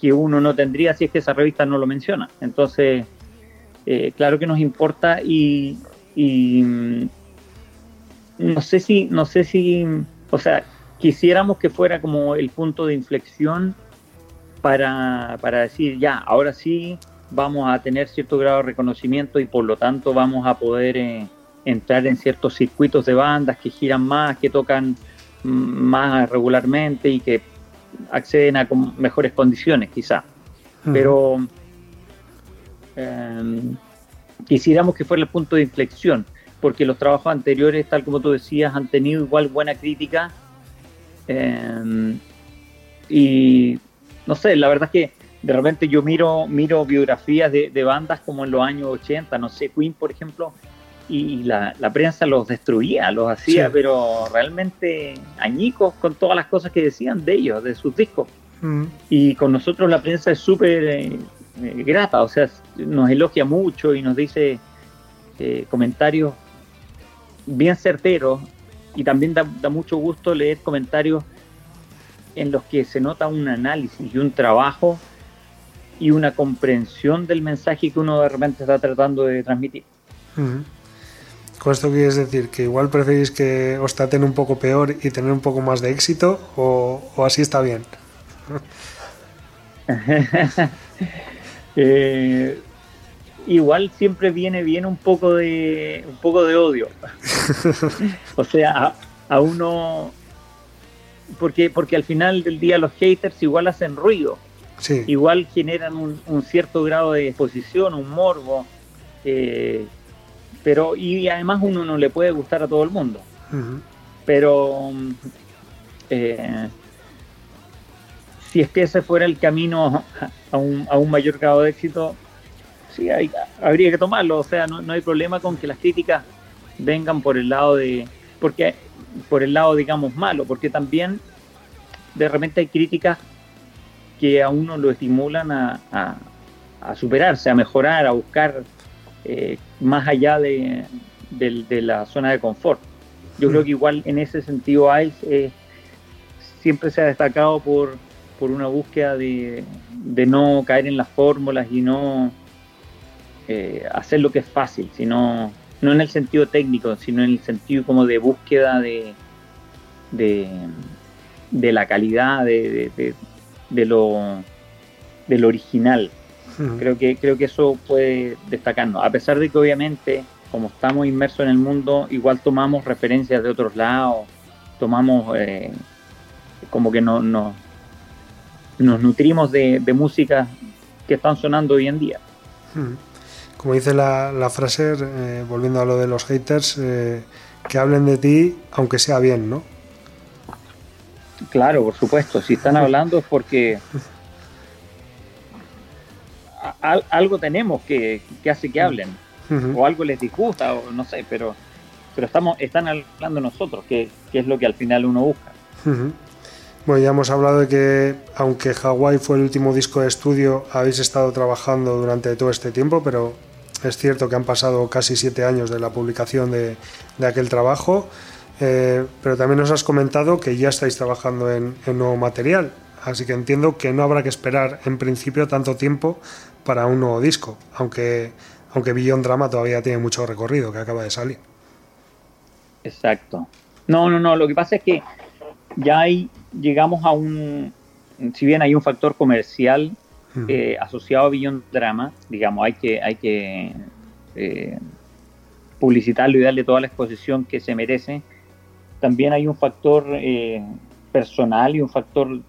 que uno no tendría si es que esa revista no lo menciona. Entonces, eh, claro que nos importa y, mm, no sé si, no sé si, o sea, quisiéramos que fuera como el punto de inflexión para, para decir, ya, ahora sí, vamos a tener cierto grado de reconocimiento y por lo tanto vamos a poder eh, entrar en ciertos circuitos de bandas que giran más, que tocan más regularmente y que acceden a mejores condiciones quizá. Pero em, quisiéramos que fuera el punto de inflexión, porque los trabajos anteriores, tal como tú decías, han tenido igual buena crítica. Em, y no sé, la verdad es que de repente yo miro, miro biografías de, bandas como en los años 80, no sé, Queen, por ejemplo, y la, prensa los destruía, los hacía, pero realmente añicos con todas las cosas que decían de ellos, de sus discos. Mm. Y con nosotros la prensa es súper eh, eh, grata, o sea, nos elogia mucho y nos dice eh, comentarios bien certeros y también da, da mucho gusto leer comentarios en los que se nota un análisis y un trabajo y una comprensión del mensaje que uno de repente está tratando de transmitir. ¿Con esto quieres decir que igual preferís que os traten un poco peor y tener un poco más de éxito o, así está bien? Eh, igual siempre viene bien un poco de un poco de odio. o sea, a, uno porque porque al final del día los haters igual hacen ruido igual generan un, cierto grado de exposición, un morbo, eh, pero y además uno no le puede gustar a todo el mundo. Pero eh, si es que ese fuera el camino a un, a un mayor grado de éxito, sí, habría que tomarlo. O sea, no, no, hay problema con que las críticas vengan por el lado de, porque por el lado, digamos, malo, porque también de repente hay críticas que a uno lo estimulan a, superarse, a mejorar, a buscar eh, más allá de, de la zona de confort. Yo creo que igual en ese sentido Ice eh, siempre se ha destacado por, por una búsqueda de, no caer en las fórmulas y no eh, hacer lo que es fácil, sino no en el sentido técnico, sino en el sentido como de búsqueda de, de, la calidad, de, de, lo, del original. Creo que, creo que eso puede destacarnos, a pesar de que obviamente como estamos inmersos en el mundo, igual tomamos referencias de otros lados, tomamos eh, como que no, no, nos nutrimos de, música que están sonando hoy en día. Como dice la, la frase, eh, volviendo a lo de los haters, eh, que hablen de ti aunque sea bien, ¿no? Claro, por supuesto. Si están hablando es porque algo tenemos que, que hace que hablen. O algo les disgusta, o no sé, pero, pero estamos, están hablando nosotros, que, que es lo que al final uno busca. Bueno, ya hemos hablado de que, aunque Hawaii fue el último disco de estudio, habéis estado trabajando durante todo este tiempo, pero es cierto que han pasado casi siete años de la publicación de, aquel trabajo. Eh, pero también nos has comentado que ya estáis trabajando en, nuevo material, así que entiendo que no habrá que esperar en principio tanto tiempo para un nuevo disco, aunque, aunque Beyond Drama todavía tiene mucho recorrido, que acaba de salir. Exacto. No, no, no, lo que pasa es que ya ahí llegamos a un, si bien hay un factor comercial eh, asociado a Beyond Drama, digamos, hay que, hay que eh, publicitarlo y darle toda la exposición que se merece, también hay un factor eh, personal y un factor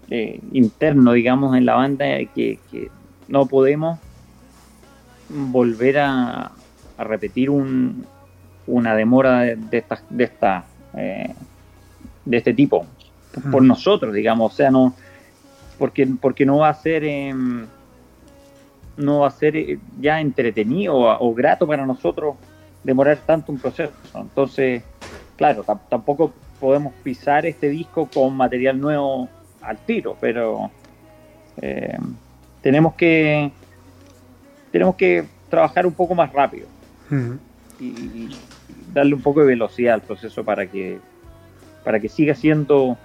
interno, digamos, en la banda que, no podemos volver a, repetir una demora de, esta, de, esta, de este tipo por nosotros, digamos, o sea, no porque, porque no va a ser em, no va a ser ya entretenido o, o grato para nosotros demorar tanto un proceso. Entonces, claro, tampoco podemos pisar este disco con material nuevo al tiro, pero eh, tenemos que tenemos que trabajar un poco más rápido y, darle un poco de velocidad al proceso para que para que siga siendo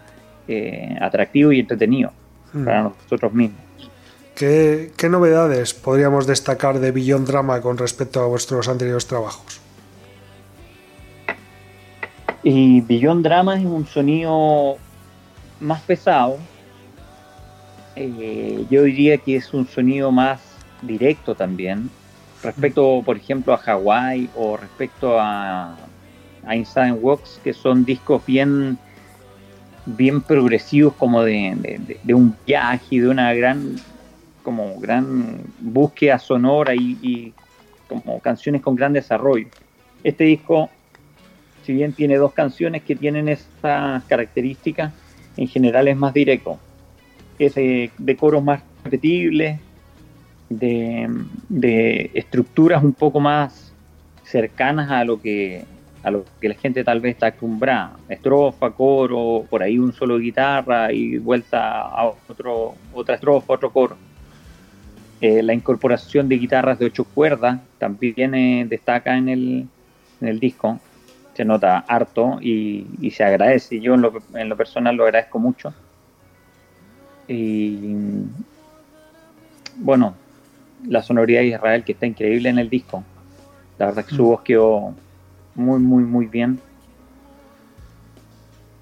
eh, atractivo y entretenido para nosotros mismos. ¿Qué, ¿Qué, novedades podríamos destacar de Beyond Drama con respecto a vuestros anteriores trabajos? Y Beyond Drama es un sonido más pesado. Eh, yo diría que es un sonido más directo también. Respecto, por ejemplo, a Hawaii o respecto a, a Inside Walks, que son discos bien, bien progresivos, como de, un viaje, de una gran, como gran búsqueda sonora y, como canciones con gran desarrollo. Este disco si bien tiene dos canciones que tienen esas características, en general es más directo. Es de, coros más repetibles, de, estructuras un poco más cercanas a lo que a lo que la gente tal vez está acostumbrada. Estrofa, coro, por ahí un solo de guitarra y vuelta a otro, otra estrofa, otro coro. Eh, la incorporación de guitarras de ocho cuerdas también eh, destaca en el, en el disco se nota harto y, se agradece. Yo en lo, en lo, personal lo agradezco mucho. Y bueno, la sonoridad de Israel que está increíble en el disco. La verdad es que su mm. voz quedó muy, muy, muy bien.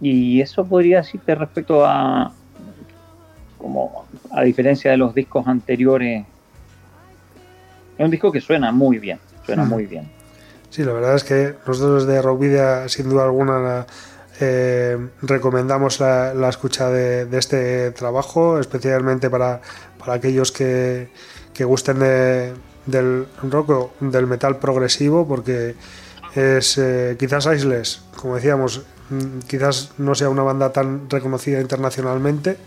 Y eso podría decirte respecto a, como a diferencia de los discos anteriores, es un disco que suena muy bien, suena mm. muy bien. Sí, la verdad es que nosotros de Rockvidia, sin duda alguna, eh, recomendamos la, escucha de, este trabajo, especialmente para, aquellos que, gusten del rock o del metal progresivo, porque es eh, quizás Isles, como decíamos, mm, quizás no sea una banda tan reconocida internacionalmente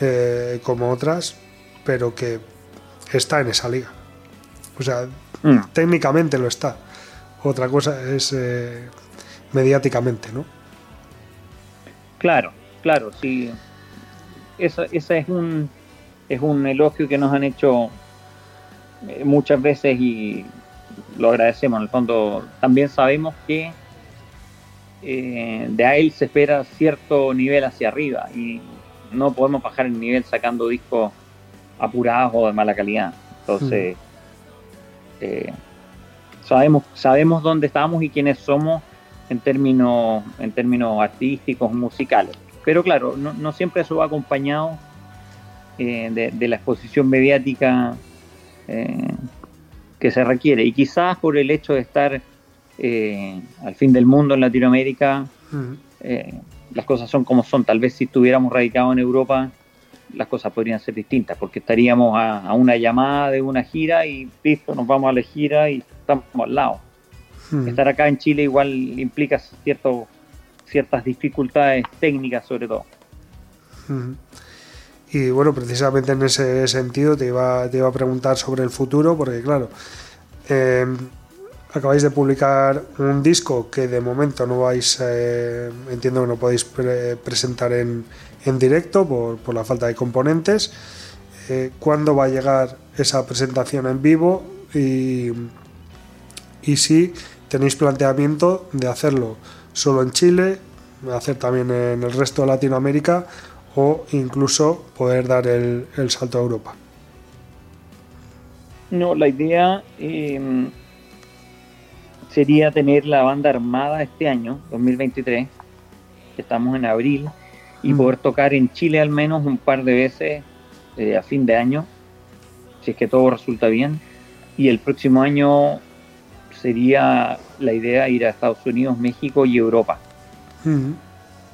eh, como otras, pero que está en esa liga. O sea, mm. técnicamente lo está otra cosa es eh, mediáticamente, ¿no? Claro, claro, sí. Esa, esa es un es un elogio que nos han hecho eh, muchas veces y lo agradecemos. En el fondo, también sabemos que eh, de él se espera cierto nivel hacia arriba y no podemos bajar el nivel sacando discos apurados o de mala calidad. Entonces, mm. Eh, sabemos, sabemos dónde estamos y quiénes somos en términos, en términos artísticos, musicales. Pero claro, no, siempre eso va acompañado eh, de, la exposición mediática eh, que se requiere. Y quizás por el hecho de estar eh, al fin del mundo en Latinoamérica, las cosas son como son. Tal vez si estuviéramos radicados en Europa, las cosas podrían ser distintas, porque estaríamos a, una llamada de una gira y listo, nos vamos a la gira y estamos al lado. Hmm. Estar acá en Chile igual implica cierto, ciertas dificultades técnicas sobre todo. Hmm. Y bueno, precisamente en ese sentido te iba, te iba a preguntar sobre el futuro, porque claro, em, acabáis de publicar un disco que de momento no vais, eh, entiendo que no podéis presentar en, en directo por, por, la falta de componentes. Eh, ¿Cuándo va a llegar esa presentación en vivo? Y, y si tenéis planteamiento de hacerlo solo en Chile, hacer también en el resto de Latinoamérica o incluso poder dar el, salto a Europa. No, la idea em, sería tener la banda armada este año, 2023, estamos en abril, y mm. poder tocar en Chile al menos un par de veces eh, a fin de año, si es que todo resulta bien. Y el próximo año sería la idea ir a Estados Unidos, México y Europa.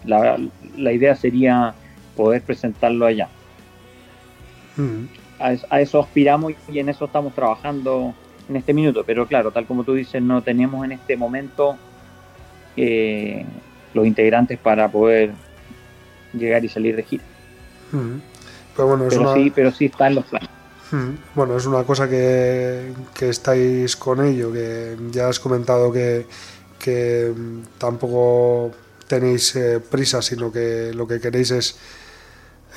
la, idea sería poder presentarlo allá. a, eso aspiramos y en eso estamos trabajando en este minuto. Pero claro, tal como tú dices, no tenemos en este momento eh, los integrantes para poder llegar y salir de gira. pero, sí, pero sí está en los planes. Bueno, es una cosa que, estáis con ello, que ya has comentado que, tampoco tenéis eh, prisa, sino que lo que queréis es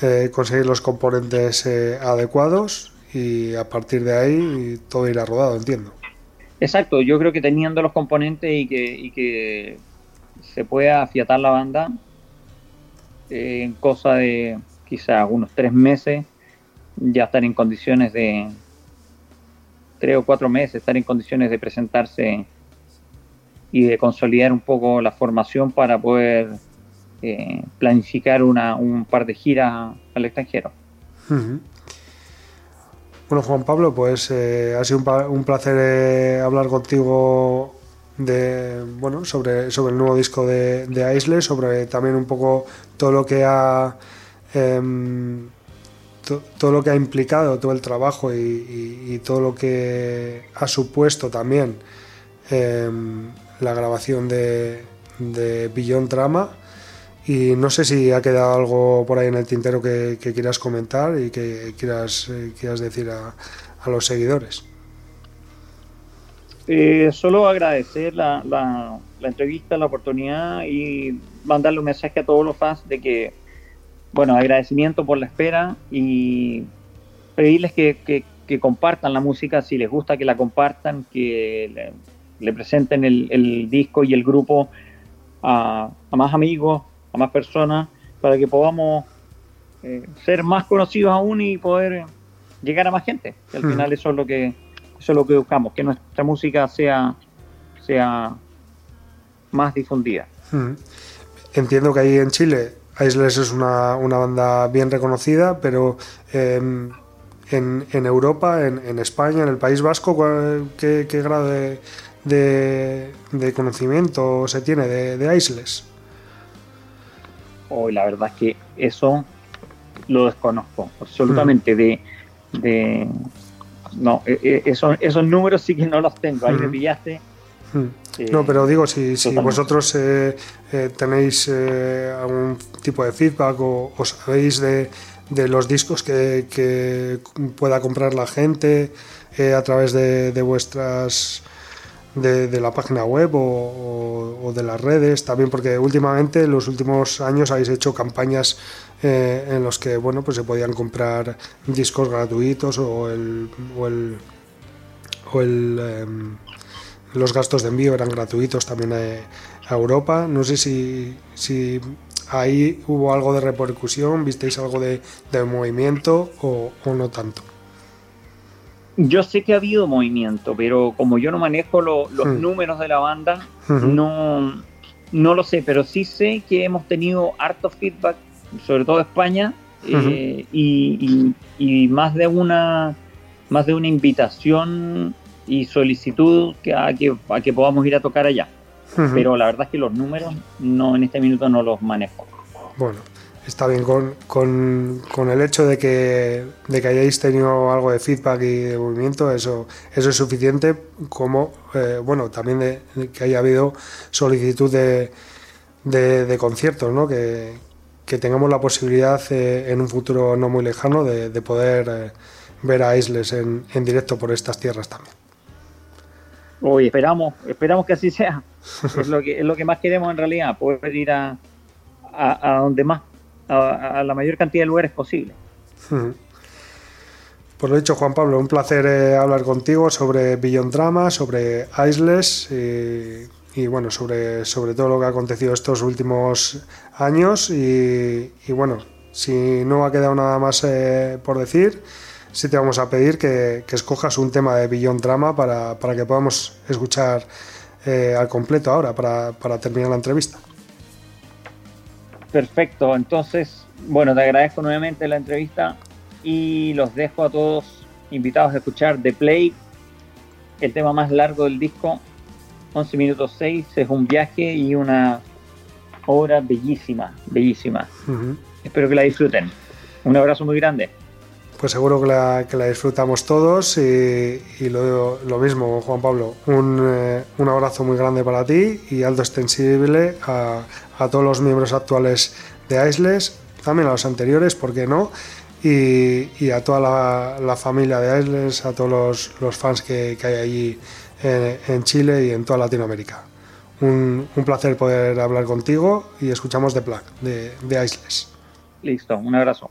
eh, conseguir los componentes eh, adecuados y a partir de ahí todo irá rodado, entiendo. Exacto, yo creo que teniendo los componentes y que, y que se pueda afiatar la banda en cosa de quizá unos tres meses, ya estar en condiciones de, tres o cuatro meses, estar en condiciones de presentarse y de consolidar un poco la formación para poder eh, planificar una, un par de giras al extranjero. Bueno, Juan Pablo, pues eh, ha sido un, placer eh, hablar contigo de bueno sobre, sobre el nuevo disco de, de sobre también un poco todo lo que ha em, todo lo que ha implicado, todo el trabajo y, todo lo que ha supuesto también em, la grabación de, de Beyond Drama. Y no sé si ha quedado algo por ahí en el tintero que, quieras comentar y que quieras, eh, quieras decir a, los seguidores. Eh, solo agradecer la, la, la, entrevista, la oportunidad y mandarle un mensaje a todos los fans de que bueno, agradecimiento por la espera y pedirles que, compartan la música, si les gusta que la compartan, que le, presenten el, disco y el grupo a, más amigos, a más personas, para que podamos eh, ser más conocidos aún y poder llegar a más gente. al hmm. final eso es lo que eso es lo que buscamos, que nuestra música sea, sea más difundida. Entiendo que ahí en Chile Aisles es una, banda bien reconocida, pero em, en, Europa, en, España, en el País Vasco, qué, grado de, conocimiento se tiene de, de Aisles? Hoy la verdad es que eso lo desconozco absolutamente. De, de, no, e, e, esos, esos números sí que no los tengo. Ahí me pillaste no, pero digo, si, vosotros eh, eh, tenéis eh, algún tipo de feedback o, sabéis de, los discos que, pueda comprar la gente a través de, vuestras de, la página web o, de las redes, también porque últimamente en los últimos años habéis hecho campañas en los que bueno pues se podían comprar discos gratuitos o el o el, o el em, los gastos de envío eran gratuitos también a, Europa. No sé si, si ahí hubo algo de repercusión, visteis algo de, movimiento o, no tanto. Yo sé que ha habido movimiento, pero como yo no manejo los hmm. números de la banda, no, no lo sé, pero sí sé que hemos tenido harto feedback, sobre todo España, eh, y, más de una más de una invitación y solicitud que a, que, a que podamos ir a tocar allá. Pero la verdad es que los números no en este minuto no los manejo. Bueno, está bien con, con, el hecho de que, de que hayáis tenido algo de feedback y de movimiento, eso, eso es suficiente, como eh, bueno, también que haya habido solicitud de, de, conciertos, ¿no? que, que, tengamos la posibilidad eh, en un futuro no muy lejano de, poder eh, ver a Isles en, en directo por estas tierras también. Hoy esperamos, esperamos que así sea. es lo que es lo que más queremos en realidad, poder ir a, a, donde más, a, la mayor cantidad de lugares posible. Por lo dicho, Juan Pablo, un placer eh, hablar contigo sobre Beyond Drama, sobre Isles y, bueno, sobre, sobre todo lo que ha acontecido estos últimos años. Y, bueno, si no ha quedado nada más eh, por decir, sí te vamos a pedir que, escojas un tema de Beyond Drama para, que podamos escuchar eh, al completo ahora, para, para terminar la entrevista. Perfecto, entonces, bueno, te agradezco nuevamente la entrevista y los dejo a todos invitados a escuchar The Play, el tema más largo del disco, 11 minutos 6, es un viaje y una obra bellísima, bellísima. Espero que la disfruten. Un abrazo muy grande. Pues seguro que la, que la disfrutamos todos y, lo, lo, mismo, Juan Pablo. Un, eh, un, abrazo muy grande para ti y alto extensible a, a todos los miembros actuales de Isles, también a los anteriores, ¿por qué no? Y, a toda la, familia de Isles, a todos los, fans que, hay allí en, Chile y en toda Latinoamérica. Un, placer poder hablar contigo y escuchamos de Plague, de, de Isles. Listo, un abrazo.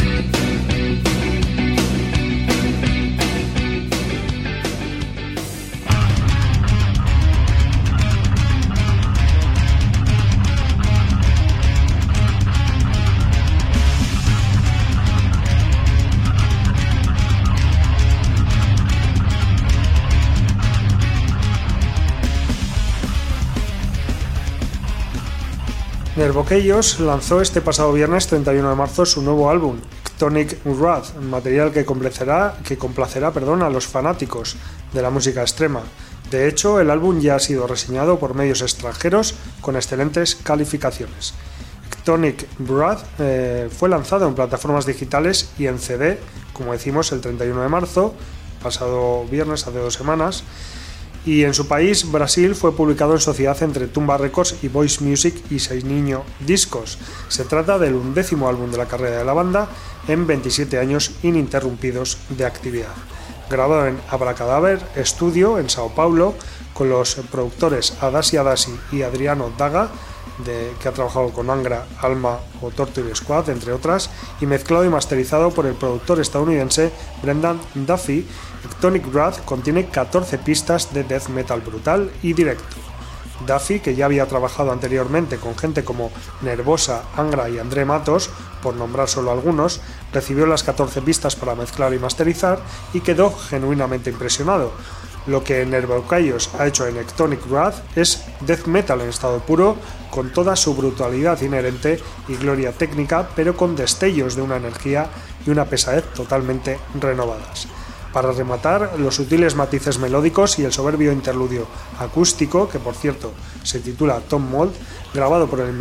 Nervoquellos lanzó este pasado viernes 31 de marzo su nuevo álbum, Tonic Wrath, material que complacerá, que complacerá perdón, a los fanáticos de la música extrema. De hecho, el álbum ya ha sido reseñado por medios extranjeros con excelentes calificaciones. Tonic Wrath eh, fue lanzado en plataformas digitales y en CD, como decimos, el 31 de marzo, pasado viernes, hace dos semanas, y en su país, Brasil, fue publicado en sociedad entre Tumba Records y Voice Music y Seis Niño Discos. Se trata del undécimo álbum de la carrera de la banda en 27 años ininterrumpidos de actividad. Grabado en Abracadaver Studio en Sao Paulo con los productores Adasi Adasi y Adriano Daga, que ha trabajado con Angra, Alma o Torture Squad, entre otras, y mezclado y masterizado por el productor estadounidense Brendan Duffy, Tonic Wrath contiene 14 pistas de death metal brutal y directo. Duffy, que ya había trabajado anteriormente con gente como Nervosa, Angra y André Matos, por nombrar solo algunos, recibió las 14 pistas para mezclar y masterizar y quedó genuinamente impresionado. Lo que Nervocaios ha hecho en Ectonic Wrath es death metal en estado puro, con toda su brutalidad inherente y gloria técnica, pero con destellos de una energía y una pesadez totalmente renovadas. Para rematar, los sutiles matices melódicos y el soberbio interludio acústico, que por cierto se titula Tom Mold, grabado por el,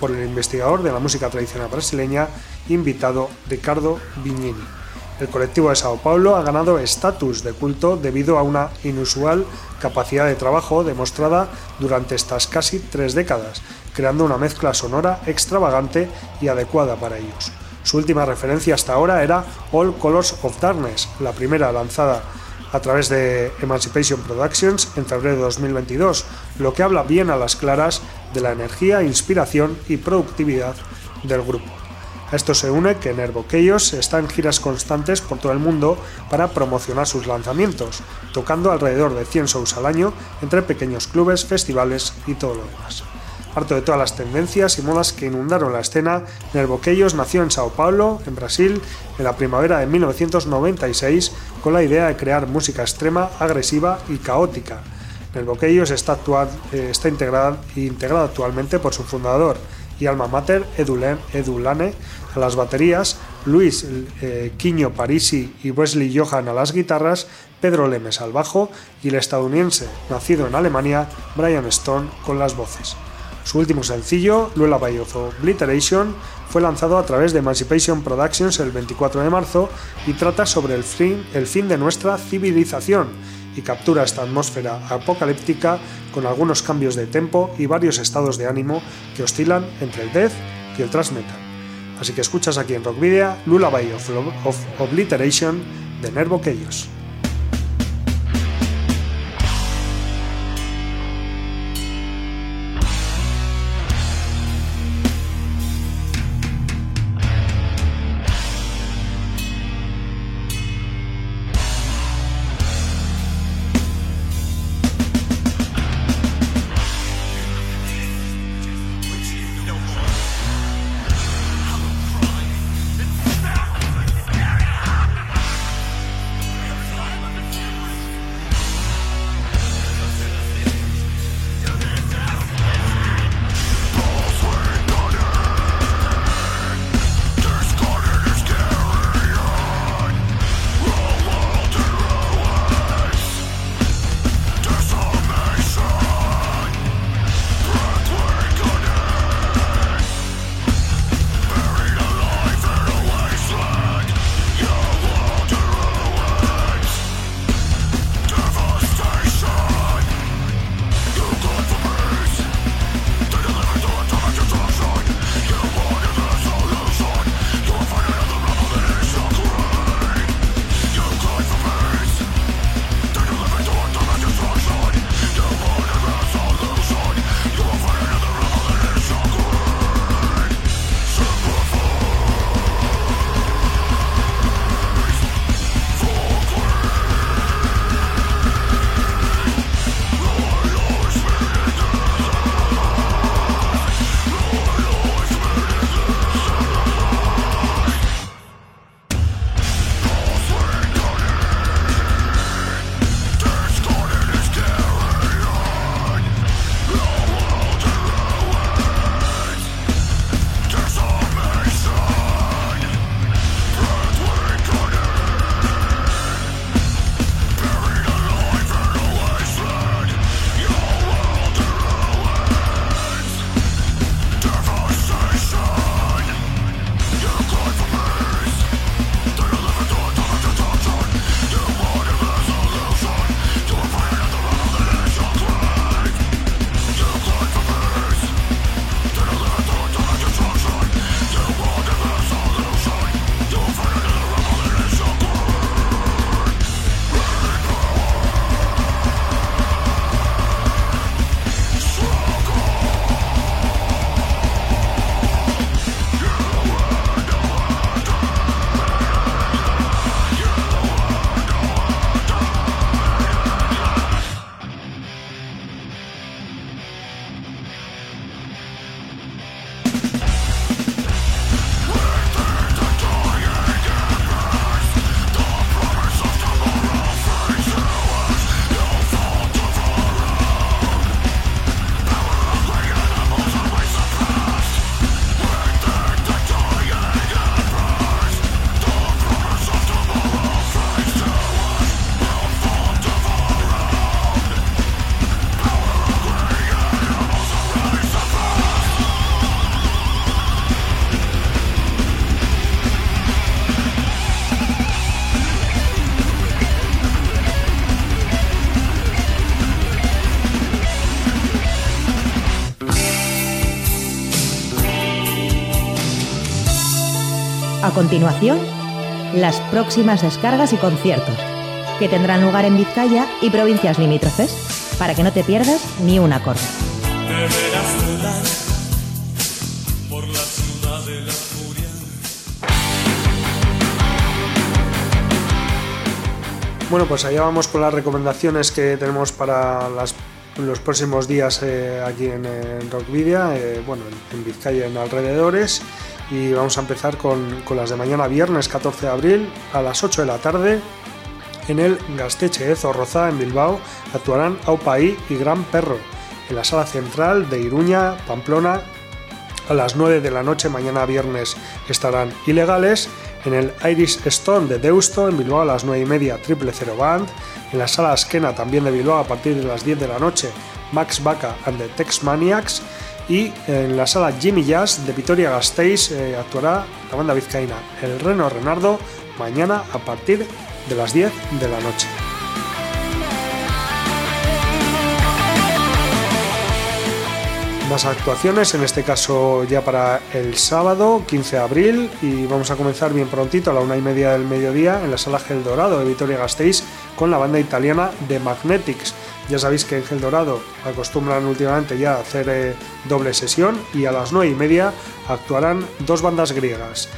por el investigador de la música tradicional brasileña, invitado Ricardo Vignini. El colectivo de Sao Paulo ha ganado estatus de culto debido a una inusual capacidad de trabajo demostrada durante estas casi tres décadas, creando una mezcla sonora extravagante y adecuada para ellos. Su última referencia hasta ahora era All Colors of Darkness, la primera lanzada a través de Emancipation Productions en febrero de 2022, lo que habla bien a las claras de la energía, inspiración y productividad del grupo. A esto se une que Nervo Chaos está en giras constantes por todo el mundo para promocionar sus lanzamientos, tocando alrededor de 100 shows al año entre pequeños clubes, festivales y todo lo demás. Harto de todas las tendencias y modas que inundaron la escena, Nervoqueios nació en Sao Paulo, en Brasil, en la primavera de 1996, con la idea de crear música extrema, agresiva y caótica. Nervoqueios está, eh, está integrado actualmente por su fundador y alma mater, Edulane, a las baterías, Luis eh, Quiño Parisi y Wesley Johan a las guitarras, Pedro Lemes al bajo y el estadounidense, nacido en Alemania, Brian Stone con las voces. Su último sencillo, Lullaby of Obliteration, fue lanzado a través de Emancipation Productions el 24 de marzo y trata sobre el fin, el fin de nuestra civilización y captura esta atmósfera apocalíptica con algunos cambios de tempo y varios estados de ánimo que oscilan entre el death y el thrash metal. Así que escuchas aquí en Rockvidia Lullaby of, of Obliteration de Nervo Chaos. Continuación, las próximas descargas y conciertos, que tendrán lugar en Vizcaya y provincias limítrofes, para que no te pierdas ni un acorde. Bueno, pues allá vamos con las recomendaciones que tenemos para las- los próximos días eh, aquí en, en Rockvidia, eh, bueno, en, en Vizcaya y en alrededores. Y vamos a empezar con, con las de mañana, viernes 14 de abril, a las 8 de la tarde, en el Gasteche de Zorroza, en Bilbao, actuarán Aupaí y Gran Perro. En la sala central de Iruña, Pamplona, a las 9 de la noche, mañana viernes, estarán ilegales. En el Irish Stone de Deusto, en Bilbao, a las 9 y media, Triple Zero Band. En la sala Esquena, también de Bilbao, a partir de las 10 de la noche, Max Baca and the Tex Maniacs. Y en la sala Jimmy Jazz de Vitoria Gasteiz eh, actuará la banda vizcaína El Reno Renardo mañana a partir de las 10 de la noche. Más actuaciones, en este caso ya para el sábado 15 de abril y vamos a comenzar bien prontito a la una y media del mediodía en la sala Gel Dorado de Vitoria Gasteiz con la banda italiana de Magnetics. Ya sabéis que en Gel Dorado acostumbran últimamente ya a hacer eh, doble sesión y a las nueve y media actuarán dos bandas griegas,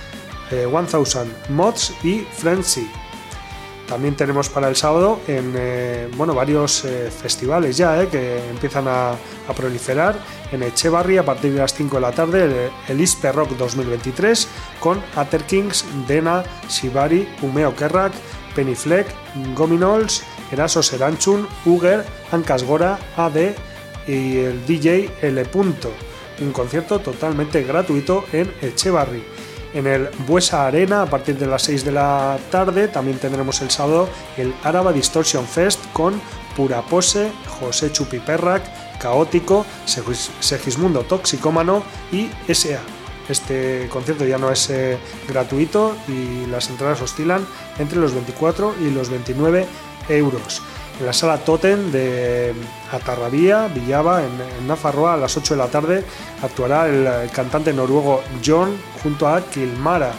eh, 1000 Mods y Frenzy. También tenemos para el sábado en eh, bueno, varios eh, festivales ya que empiezan a, proliferar. En Echevarri a partir de las 5 de la tarde el, el Ispe Rock 2023 con Ater Kings, Dena, Shibari, Umeo Kerrak, Penny Fleck, Gominols, Eraso Seranchun, Uger, Ancas Gora, AD y el DJ L. Un concierto totalmente gratuito en Echevarri. En el Buesa Arena, a partir de las 6 de la tarde, también tendremos el sábado el Araba Distortion Fest con Pura Pose, José Chupiperrac, Caótico, Segis- Segismundo Toxicómano y SA. Este concierto ya no es eh, gratuito y las entradas oscilan entre los 24 y los 29 euros. En la sala Totem de Atarrabía, Villaba, en, Nafarroa, a las 8 de la tarde, actuará el, cantante noruego John junto a Kilmara.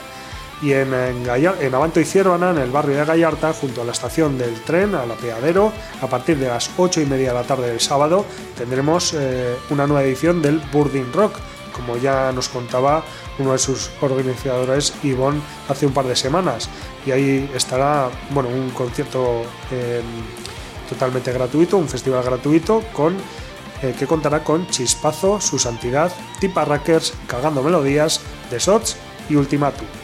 Y en, en, en Avanto y Ciervana, en el barrio de Gallarta, junto a la estación del tren, al apeadero, a partir de las 8 y media de la tarde del sábado, tendremos eh, una nueva edición del Burdin Rock, como ya nos contaba uno de sus organizadores, Ivonne, hace un par de semanas. Y ahí estará bueno, un concierto eh, totalmente gratuito, un festival gratuito con eh, que contará con Chispazo, Su Santidad, Tipa Rackers, Cagando Melodías, The Sots y Ultimatum.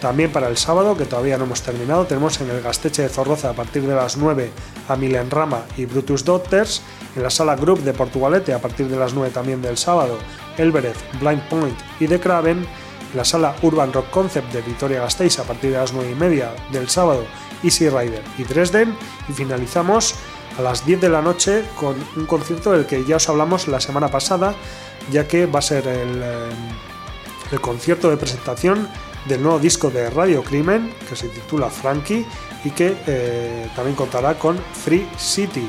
También para el sábado, que todavía no hemos terminado, tenemos en el Gasteche de Zorroza a partir de las 9 a Milen Rama y Brutus Doctors, en la sala Group de Portugalete a partir de las 9 también del sábado, Elbereth, Blind Point y The Craven, en la sala Urban Rock Concept de Vitoria Gasteiz a partir de las 9 y media del sábado, Easy Rider y Dresden, y finalizamos a las 10 de la noche con un concierto del que ya os hablamos la semana pasada, ya que va a ser el... eh, el concierto de presentación del nuevo disco de Radio Crimen que se titula Frankie y que eh, también contará con Free City.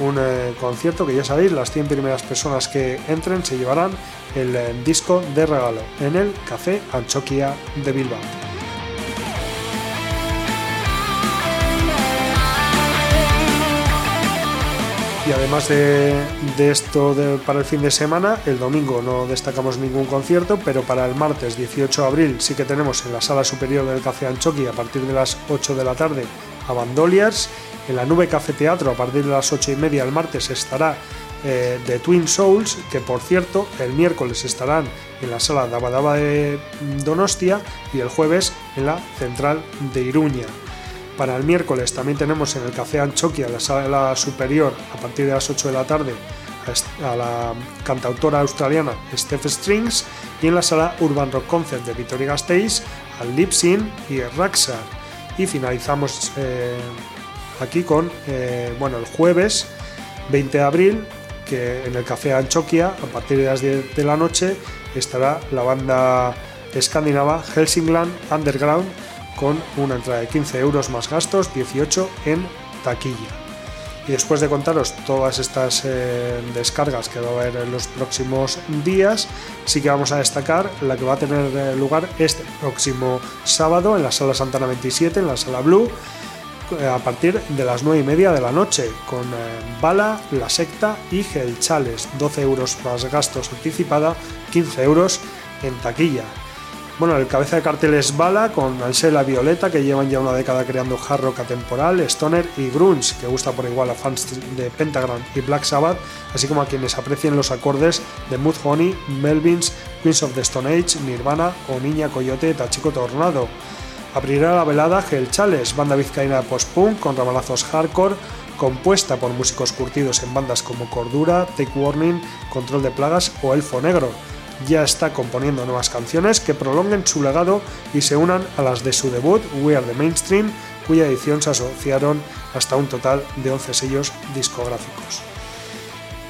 Un eh, concierto que ya sabéis, las 100 primeras personas que entren se llevarán el eh, disco de regalo en el Café Anchoquia de Bilbao. Y además de, esto para el fin de semana, el domingo no destacamos ningún concierto, pero para el martes 18 de abril sí que tenemos en la sala superior del Café Anchoqui a partir de las 8 de la tarde a Bandoliers. En la Nube Café Teatro a partir de las 8 y media el martes estará eh, The Twin Souls, que por cierto el miércoles estarán en la sala Dabadaba de Donostia y el jueves en la Central de Iruña. Para el miércoles también tenemos en el Café Anchoquia, la sala superior, a partir de las 8 de la tarde, a la cantautora australiana Steph Strings y en la sala Urban Rock Concert de Vitoria Gasteiz, al Lipsin y el Raxar. Y finalizamos eh, aquí con, eh, bueno, el jueves 20 de abril, que en el Café Anchoquia, a partir de las 10 de la noche, estará la banda escandinava Helsingland Underground con una entrada de 15 euros más gastos, 18 en taquilla. Y después de contaros todas estas eh, descargas que va a haber en los próximos días, sí que vamos a destacar la que va a tener eh, lugar este próximo sábado en la sala Santana 27, en la sala Blue, eh, a partir de las 9 y media de la noche, con Bala, La Secta y Gelchales, 12 euros más gastos anticipada, 15 euros en taquilla. Bueno, el cabeza de cartel es Bala con Ansela Violeta, que llevan ya una década creando hard rock atemporal, stoner y grunge, que gusta por igual a fans de Pentagram y Black Sabbath, así como a quienes aprecien los acordes de Mudhoney, Melvins, Queens of the Stone Age, Nirvana o Niña Coyote Tachico Tornado. Abrirá la velada Hell Chales, banda vizcaína post-punk con ramalazos hardcore, compuesta por músicos curtidos en bandas como Cordura, Take Warning, Control de Plagas o Elfo Negro. Ya está componiendo nuevas canciones que prolonguen su legado y se unan a las de su debut, We Are the Mainstream, cuya edición se asociaron hasta un total de 11 sellos discográficos.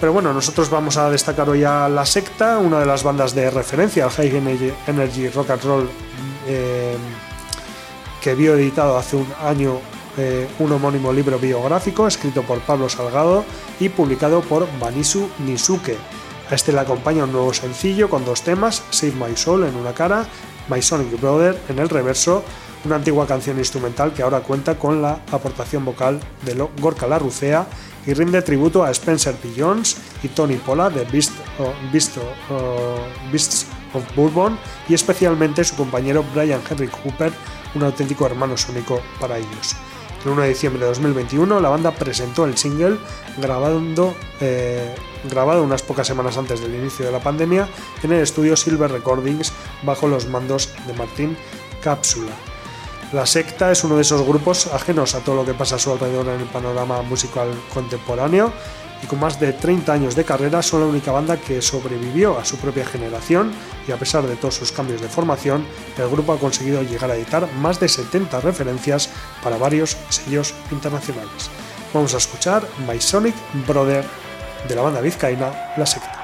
Pero bueno, nosotros vamos a destacar hoy a La Secta, una de las bandas de referencia al High Energy, Rock and Roll eh, que vio editado hace un año eh, un homónimo libro biográfico escrito por Pablo Salgado y publicado por Banisu Nisuke. A este le acompaña un nuevo sencillo con dos temas, Save My Soul en una cara, My Sonic Brother en el reverso, una antigua canción instrumental que ahora cuenta con la aportación vocal de Gorka Larrucea y rinde tributo a Spencer P. Jones y Tony Pola de Beast, o- Beast o- o- Beasts of Bourbon y especialmente su compañero Brian Henry Cooper, un auténtico hermano sónico para ellos. El 1 de diciembre de 2021 la banda presentó el single grabando, eh, grabado unas pocas semanas antes del inicio de la pandemia en el estudio Silver Recordings bajo los mandos de Martín Cápsula. La secta es uno de esos grupos ajenos a todo lo que pasa a su alrededor en el panorama musical contemporáneo y con más de 30 años de carrera son la única banda que sobrevivió a su propia generación y a pesar de todos sus cambios de formación, el grupo ha conseguido llegar a editar más de 70 referencias para varios sellos internacionales. Vamos a escuchar My Sonic Brother de la banda vizcaína La Secta.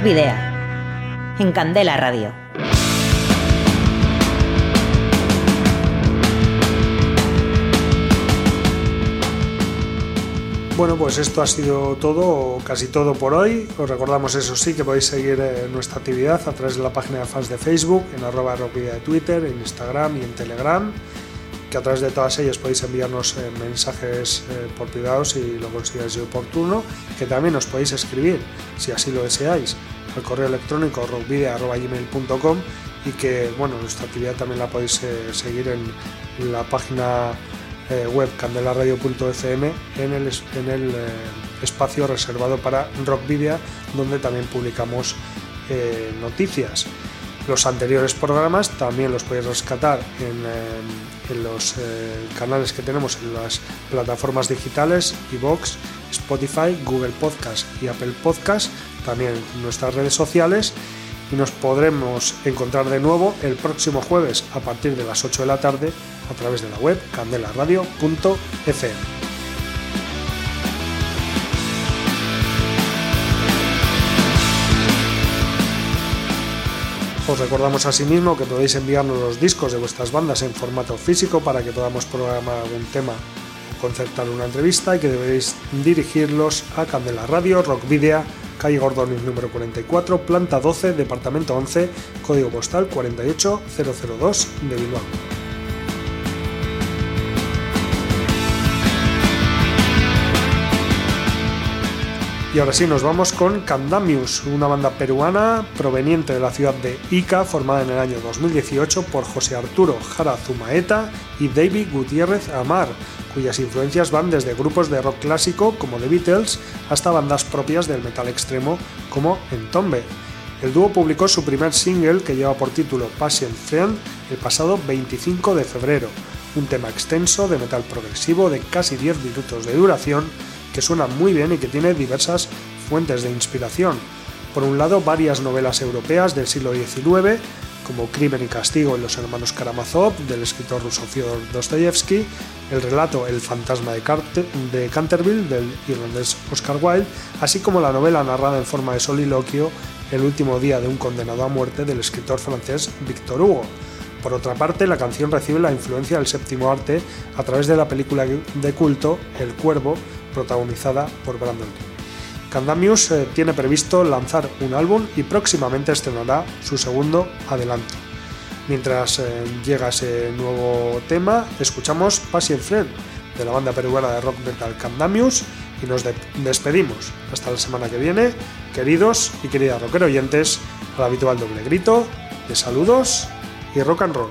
Rock Video. En Candela Radio. Bueno, pues esto ha sido todo, casi todo por hoy. Os recordamos eso sí que podéis seguir eh, nuestra actividad a través de la página de fans de Facebook, en arroba rockvidia de Twitter, en Instagram y en Telegram, que a través de todas ellas podéis enviarnos eh, mensajes eh, por privado si lo consideráis oportuno, que también os podéis escribir, si así lo deseáis, al correo electrónico rockvidia.gmail.com y que bueno, nuestra actividad también la podéis eh, seguir en la página web candelaradio.fm en el, en el espacio reservado para Rockvidia, donde también publicamos noticias. Los anteriores programas también los podéis rescatar en, eh, los eh, canales que tenemos en las plataformas digitales, iVoox, Spotify, Google Podcast y Apple Podcast, también en nuestras redes sociales y nos podremos encontrar de nuevo el próximo jueves a partir de las 8 de la tarde a través de la web candelaradio.fm. Os recordamos asimismo que podéis enviarnos los discos de vuestras bandas en formato físico para que podamos programar algún tema o concertar una entrevista y que debéis dirigirlos a Candela Radio, Rock Video, calle Gordonis número 44, planta 12, departamento 11, código postal 48002 de Bilbao. Y ahora sí, nos vamos con Candamius, una banda peruana proveniente de la ciudad de Ica, formada en el año 2018 por José Arturo Jara Zumaeta y David Gutiérrez Amar, cuyas influencias van desde grupos de rock clásico como The Beatles hasta bandas propias del metal extremo como Entombe. El dúo publicó su primer single que lleva por título Passion Friend el pasado 25 de febrero, un tema extenso de metal progresivo de casi 10 minutos de duración que suena muy bien y que tiene diversas fuentes de inspiración. Por un lado, varias novelas europeas del siglo XIX, como Crimen y Castigo en los hermanos Karamazov, del escritor ruso Fyodor Dostoyevsky, el relato El fantasma de, de Canterville, del irlandés Oscar Wilde, así como la novela narrada en forma de soliloquio El último día de un condenado a muerte, del escritor francés Victor Hugo. Por otra parte, la canción recibe la influencia del séptimo arte a través de la película de culto El Cuervo, protagonizada por Brandon Lee. Candamius eh, tiene previsto lanzar un álbum y próximamente estrenará su segundo adelanto. Mientras eh, llega ese nuevo tema, escuchamos Passion Friend de la banda peruana de rock metal Candamius y nos de- despedimos. Hasta la semana que viene, queridos y queridas rocker oyentes, al habitual doble grito de saludos y rock and roll.